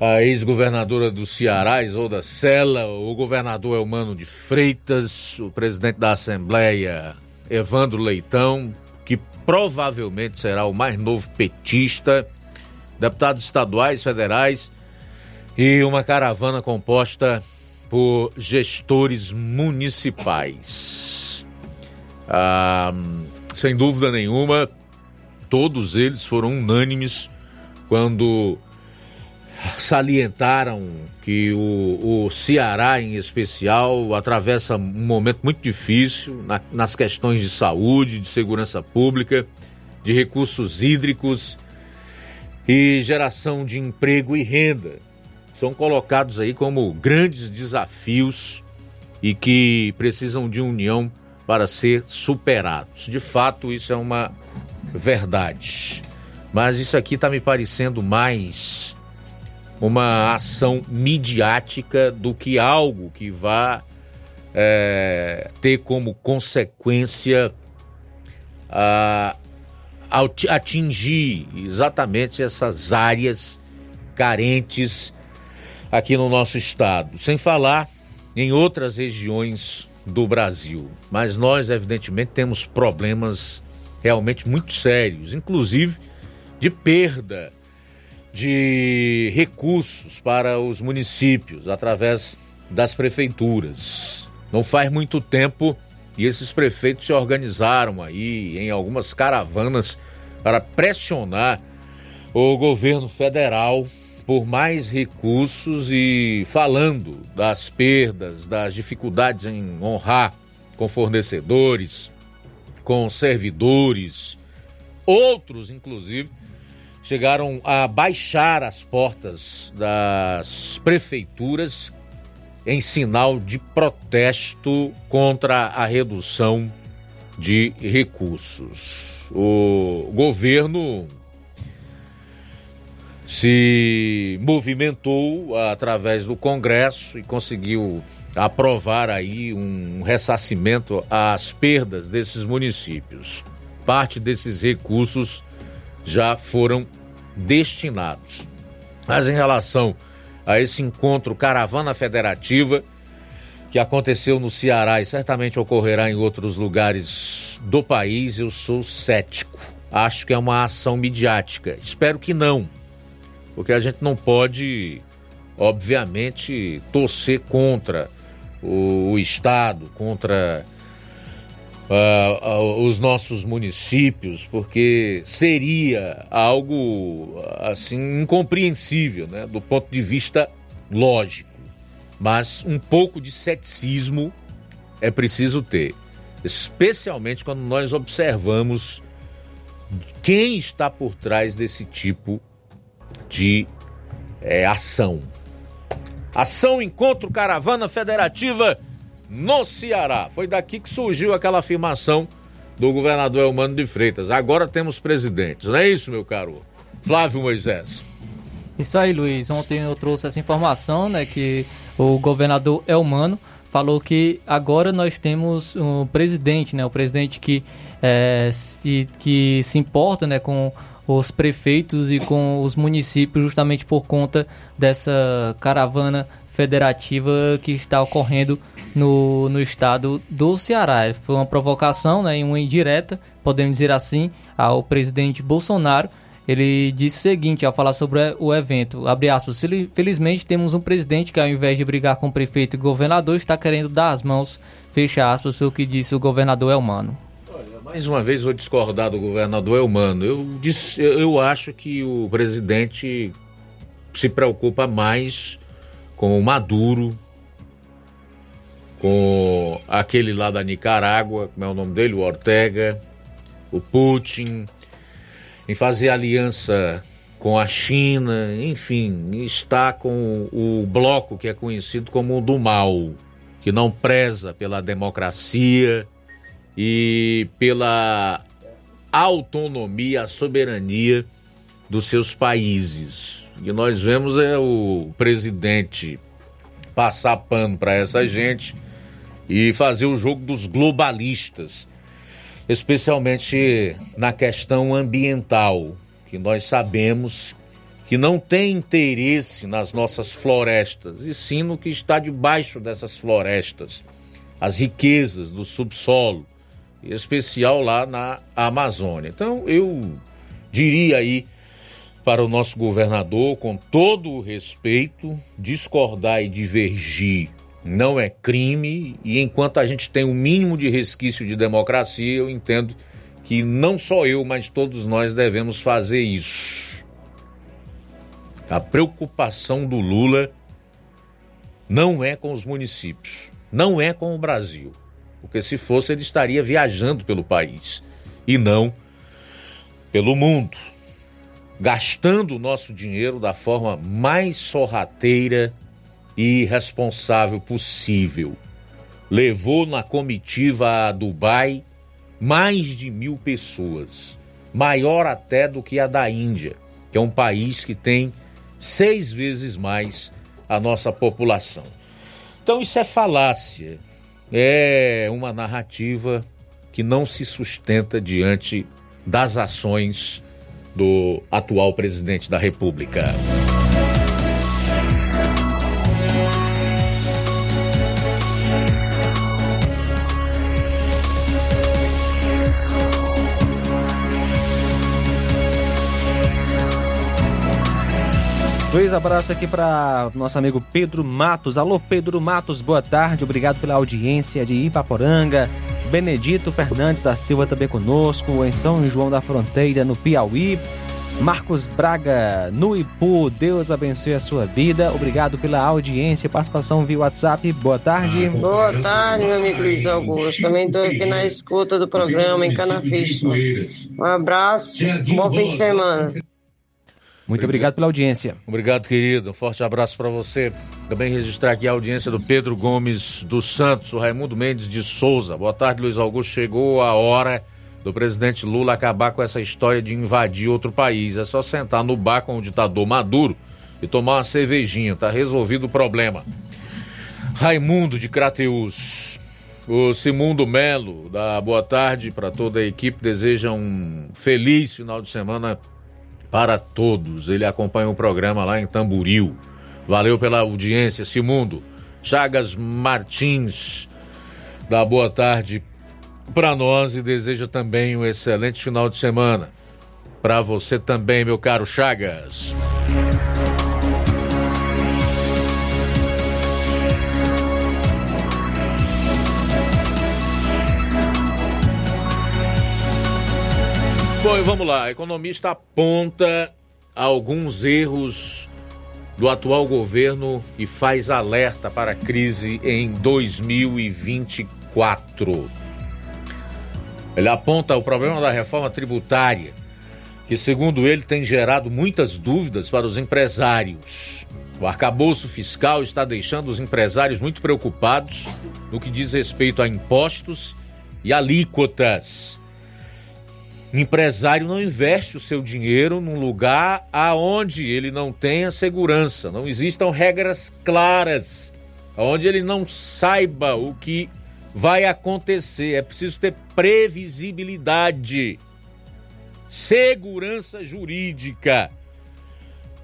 a ex-governadora do Ceará, Isolda Sela, o governador Elmano de Freitas, o presidente da Assembleia, Evandro Leitão, que provavelmente será o mais novo petista, deputados estaduais, federais e uma caravana composta por gestores municipais. Ah, sem dúvida nenhuma, todos eles foram unânimes quando salientaram que o, o Ceará, em especial, atravessa um momento muito difícil na, nas questões de saúde, de segurança pública, de recursos hídricos e geração de emprego e renda são colocados aí como grandes desafios e que precisam de união para ser superados. De fato, isso é uma verdade. Mas isso aqui está me parecendo mais uma ação midiática do que algo que vá é, ter como consequência a, atingir exatamente essas áreas carentes aqui no nosso estado, sem falar em outras regiões do Brasil. Mas nós, evidentemente, temos problemas realmente muito sérios, inclusive de perda de recursos para os municípios através das prefeituras. Não faz muito tempo e esses prefeitos se organizaram aí em algumas caravanas para pressionar o governo federal por mais recursos e falando das perdas, das dificuldades em honrar com fornecedores, com servidores, outros inclusive chegaram a baixar as portas das prefeituras em sinal de protesto contra a redução de recursos. O governo se movimentou através do Congresso e conseguiu aprovar aí um ressarcimento às perdas desses municípios. Parte desses recursos já foram destinados. Mas em relação a esse encontro Caravana Federativa, que aconteceu no Ceará e certamente ocorrerá em outros lugares do país, eu sou cético. Acho que é uma ação midiática. Espero que não, porque a gente não pode, obviamente, torcer contra o, o Estado, contra uh, uh, os nossos municípios, porque seria algo assim incompreensível, né, do ponto de vista lógico. Mas um pouco de ceticismo é preciso ter, especialmente quando nós observamos quem está por trás desse tipo de é, ação. Ação Encontro Caravana Federativa no Ceará. Foi daqui que surgiu aquela afirmação do governador Elmano de Freitas. Agora temos presidentes, não é isso, meu caro? Flávio Moisés. Isso aí, Luiz. Ontem eu trouxe essa informação, né, que o governador Elmano falou que agora nós temos um presidente, né, o presidente que, é, se, que se importa, né, com os prefeitos e com os municípios justamente por conta dessa caravana federativa que está ocorrendo no, no estado do Ceará. Foi uma provocação, né, uma indireta, podemos dizer assim, ao presidente Bolsonaro. Ele disse o seguinte ao falar sobre o evento, abre aspas, felizmente temos um presidente que ao invés de brigar com o prefeito e governador, está querendo dar as mãos, fecha aspas, foi o que disse o governador Elmano. Mais uma vez vou discordar do governador Elmano. Eu, disse, eu acho que o presidente se preocupa mais com o Maduro, com aquele lá da Nicarágua, como é o nome dele, o Ortega, o Putin, em fazer aliança com a China, enfim, está com o bloco que é conhecido como o do mal, que não preza pela democracia e pela autonomia, a soberania dos seus países. E nós vemos é o presidente passar pano para essa gente e fazer o jogo dos globalistas, especialmente na questão ambiental, que nós sabemos que não tem interesse nas nossas florestas, e sim no que está debaixo dessas florestas, as riquezas do subsolo, especial lá na Amazônia. Então eu diria aí para o nosso governador, com todo o respeito, discordar e divergir não é crime e enquanto a gente tem o um mínimo de resquício de democracia, eu entendo que não só eu, mas todos nós devemos fazer isso. A preocupação do Lula não é com os municípios, não é com o Brasil, porque se fosse ele estaria viajando pelo país e não pelo mundo, gastando o nosso dinheiro da forma mais sorrateira e irresponsável possível. Levou na comitiva a Dubai mais de mil pessoas, maior até do que a da Índia, que é um país que tem seis vezes mais a nossa população. Então isso é falácia, é uma narrativa que não se sustenta diante das ações do atual presidente da República. Dois abraços aqui para nosso amigo Pedro Matos. Alô, Pedro Matos, boa tarde. Obrigado pela audiência de Ipaporanga. Benedito Fernandes da Silva também conosco. Em São João da Fronteira, no Piauí. Marcos Braga, no Ipu. Deus abençoe a sua vida. Obrigado pela audiência participação via WhatsApp. Boa tarde. Boa tarde, meu amigo Luiz Augusto. Também estou aqui na escuta do programa em Canafisto. Um abraço, bom fim de semana. Muito obrigado pela audiência. Obrigado, querido. Um forte abraço para você. Também registrar aqui a audiência do Pedro Gomes dos Santos, o Raimundo Mendes de Souza. Boa tarde, Luiz Augusto. Chegou a hora do presidente Lula acabar com essa história de invadir outro país. É só sentar no bar com o ditador Maduro e tomar uma cervejinha. Tá resolvido o problema. Raimundo de Crateus. O Simundo Melo, da boa tarde para toda a equipe. Deseja um feliz final de semana para todos. Ele acompanha o programa lá em Tamburil. Valeu pela audiência, Simundo. Chagas Martins, da boa tarde para nós e deseja também um excelente final de semana. Para você também, meu caro Chagas. Bom, e vamos lá. Economista aponta alguns erros do atual governo e faz alerta para a crise em 2024. Ele aponta o problema da reforma tributária, que, segundo ele, tem gerado muitas dúvidas para os empresários. O arcabouço fiscal está deixando os empresários muito preocupados no que diz respeito a impostos e alíquotas. Empresário não investe o seu dinheiro num lugar aonde ele não tenha segurança, não existam regras claras, aonde ele não saiba o que vai acontecer. É preciso ter previsibilidade, segurança jurídica.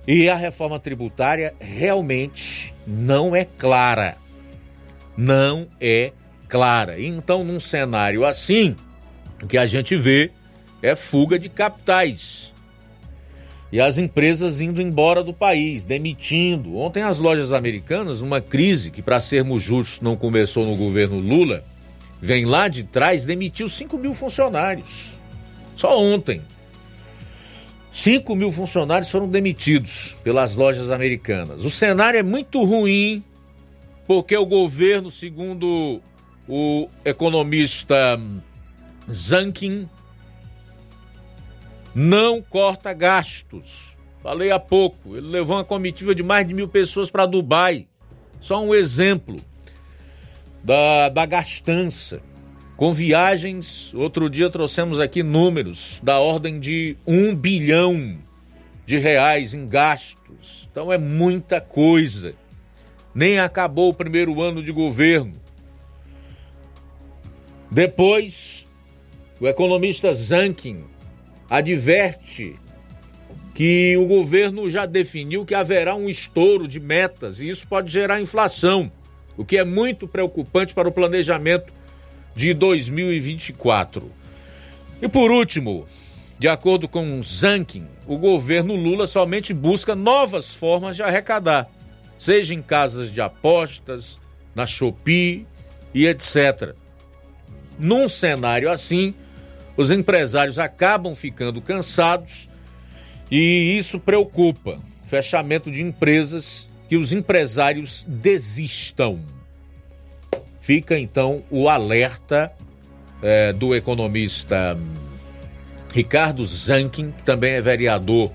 E a reforma tributária realmente não é clara. Não é clara. Então, num cenário assim, o que a gente vê é fuga de capitais. E as empresas indo embora do país, demitindo. Ontem as lojas americanas, uma crise que, para sermos justos, não começou no governo Lula, vem lá de trás, demitiu 5 mil funcionários. Só ontem. 5 mil funcionários foram demitidos pelas lojas americanas. O cenário é muito ruim, porque o governo, segundo o economista Zankin, não corta gastos. Falei há pouco, ele levou uma comitiva de mais de mil pessoas para Dubai. Só um exemplo da, da gastança. Com viagens, outro dia trouxemos aqui números da ordem de um bilhão de reais em gastos. Então é muita coisa. Nem acabou o primeiro ano de governo. Depois, o economista Zankin adverte que o governo já definiu que haverá um estouro de metas e isso pode gerar inflação, o que é muito preocupante para o planejamento de 2024. E por último, de acordo com Zankin, o governo Lula somente busca novas formas de arrecadar, seja em casas de apostas, na Shopee e etc. Num cenário assim, os empresários acabam ficando cansados e isso preocupa. Fechamento de empresas que os empresários desistam. Fica então o alerta é, do economista Ricardo Zankin, que também é vereador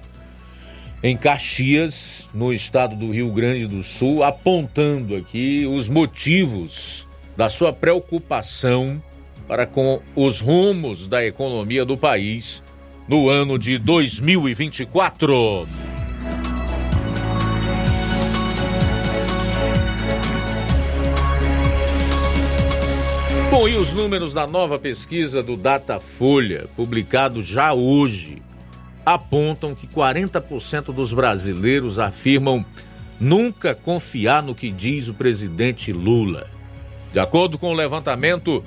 em Caxias, no estado do Rio Grande do Sul, apontando aqui os motivos da sua preocupação para com os rumos da economia do país no ano de 2024. Bom, e os números da nova pesquisa do Datafolha, publicado já hoje, apontam que 40% dos brasileiros afirmam nunca confiar no que diz o presidente Lula. De acordo com o levantamento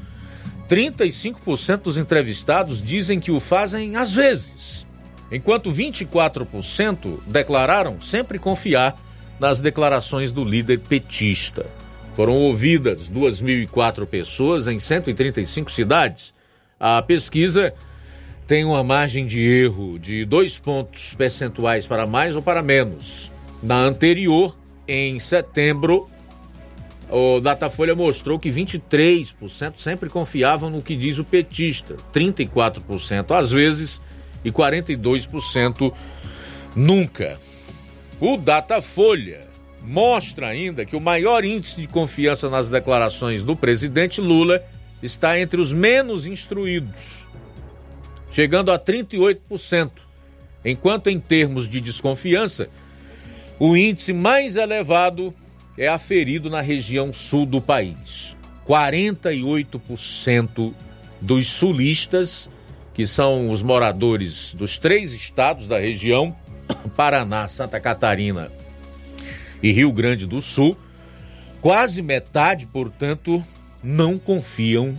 35% dos entrevistados dizem que o fazem às vezes, enquanto 24% declararam sempre confiar nas declarações do líder petista. Foram ouvidas 2.004 pessoas em 135 cidades. A pesquisa tem uma margem de erro de dois pontos percentuais para mais ou para menos. Na anterior, em setembro, o Datafolha mostrou que 23% sempre confiavam no que diz o petista, 34% às vezes e 42% nunca. O Datafolha mostra ainda que o maior índice de confiança nas declarações do presidente Lula está entre os menos instruídos, chegando a 38%, enquanto em termos de desconfiança, o índice mais elevado é aferido na região sul do país. 48% dos sulistas, que são os moradores dos três estados da região, Paraná, Santa Catarina e Rio Grande do Sul, quase metade, portanto, não confiam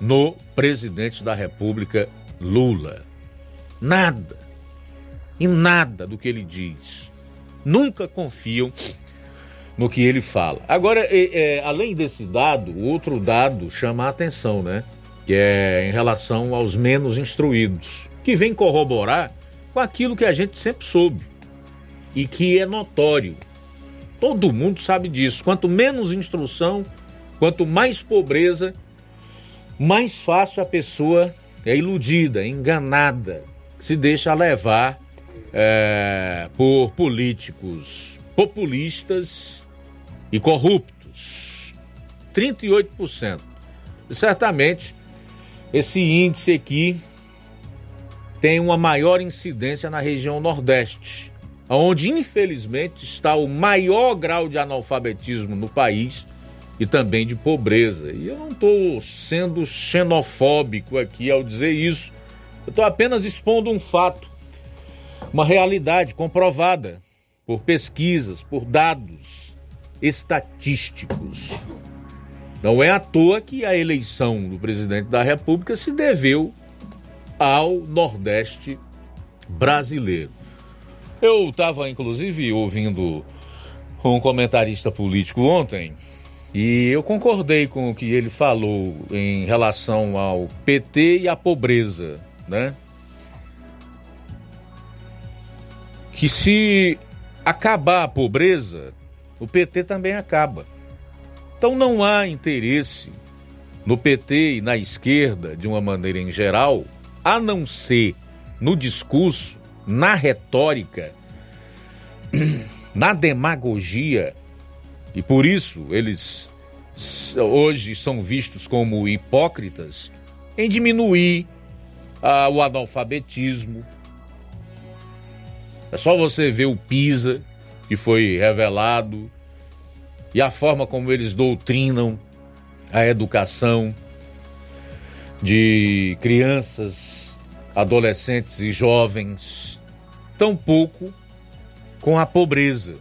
no presidente da República, Lula. Nada. E nada do que ele diz. Nunca confiam no que ele fala. Agora, é, é, além desse dado, outro dado chama a atenção, né? Que é em relação aos menos instruídos, que vem corroborar com aquilo que a gente sempre soube e que é notório. Todo mundo sabe disso. Quanto menos instrução, quanto mais pobreza, mais fácil a pessoa é iludida, enganada, se deixa levar é, por políticos populistas e corruptos. 38%. E certamente esse índice aqui tem uma maior incidência na região Nordeste, onde infelizmente está o maior grau de analfabetismo no país e também de pobreza. E eu não estou sendo xenofóbico aqui ao dizer isso, eu estou apenas expondo um fato, uma realidade comprovada por pesquisas, por dados estatísticos. Não é à toa que a eleição do presidente da República se deveu ao Nordeste brasileiro. Eu estava, inclusive, ouvindo um comentarista político ontem e eu concordei com o que ele falou em relação ao PT e à pobreza, né? Que se acabar a pobreza, o PT também acaba. Então não há interesse no PT e na esquerda, de uma maneira em geral, a não ser no discurso, na retórica, na demagogia, e por isso eles hoje são vistos como hipócritas, em diminuir ah, o analfabetismo. É só você ver o PISA, que foi revelado, e a forma como eles doutrinam a educação de crianças, adolescentes e jovens, tampouco com a pobreza.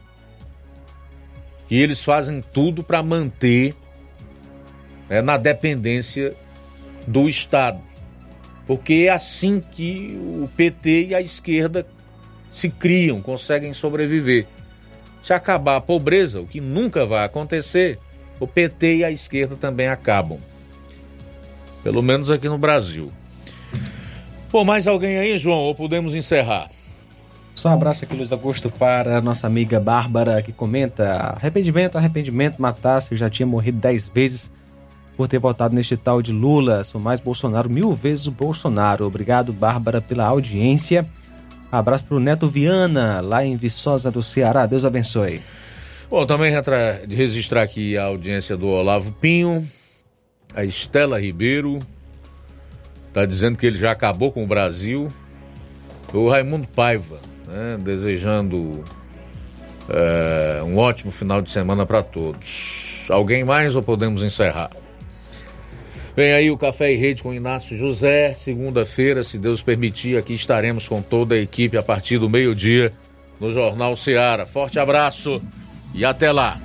E eles fazem tudo para manter né, na dependência do Estado. Porque é assim que o PT e a esquerda se criam, conseguem sobreviver. Se acabar a pobreza, o que nunca vai acontecer, o PT e a esquerda também acabam. Pelo menos aqui no Brasil. Pô, mais alguém aí, João? Ou podemos encerrar? Só um abraço aqui, Luiz Augusto, para a nossa amiga Bárbara, que comenta: arrependimento, arrependimento, matasse, eu já tinha morrido dez vezes por ter votado neste tal de Lula. Sou mais Bolsonaro, mil vezes o Bolsonaro. Obrigado, Bárbara, pela audiência. Abraço para o Neto Viana, lá em Viçosa do Ceará. Deus abençoe. Bom, também registrar aqui a audiência do Olavo Pinho, a Estela Ribeiro, está dizendo que ele já acabou com o Brasil. O Raimundo Paiva, né, desejando é, um ótimo final de semana para todos. Alguém mais ou podemos encerrar? Vem aí o Café e Rede com Inácio José. Segunda-feira, se Deus permitir, aqui estaremos com toda a equipe a partir do meio-dia no Jornal Seara. Forte abraço e até lá.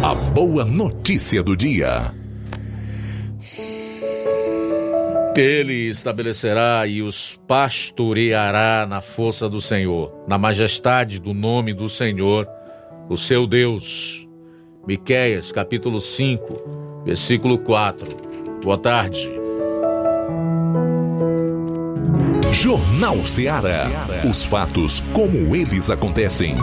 A boa notícia do dia. Ele estabelecerá e os pastoreará na força do Senhor, na majestade do nome do Senhor, o seu Deus. Miqueias, capítulo 5, versículo 4. Boa tarde. Jornal Seara. Os fatos como eles acontecem.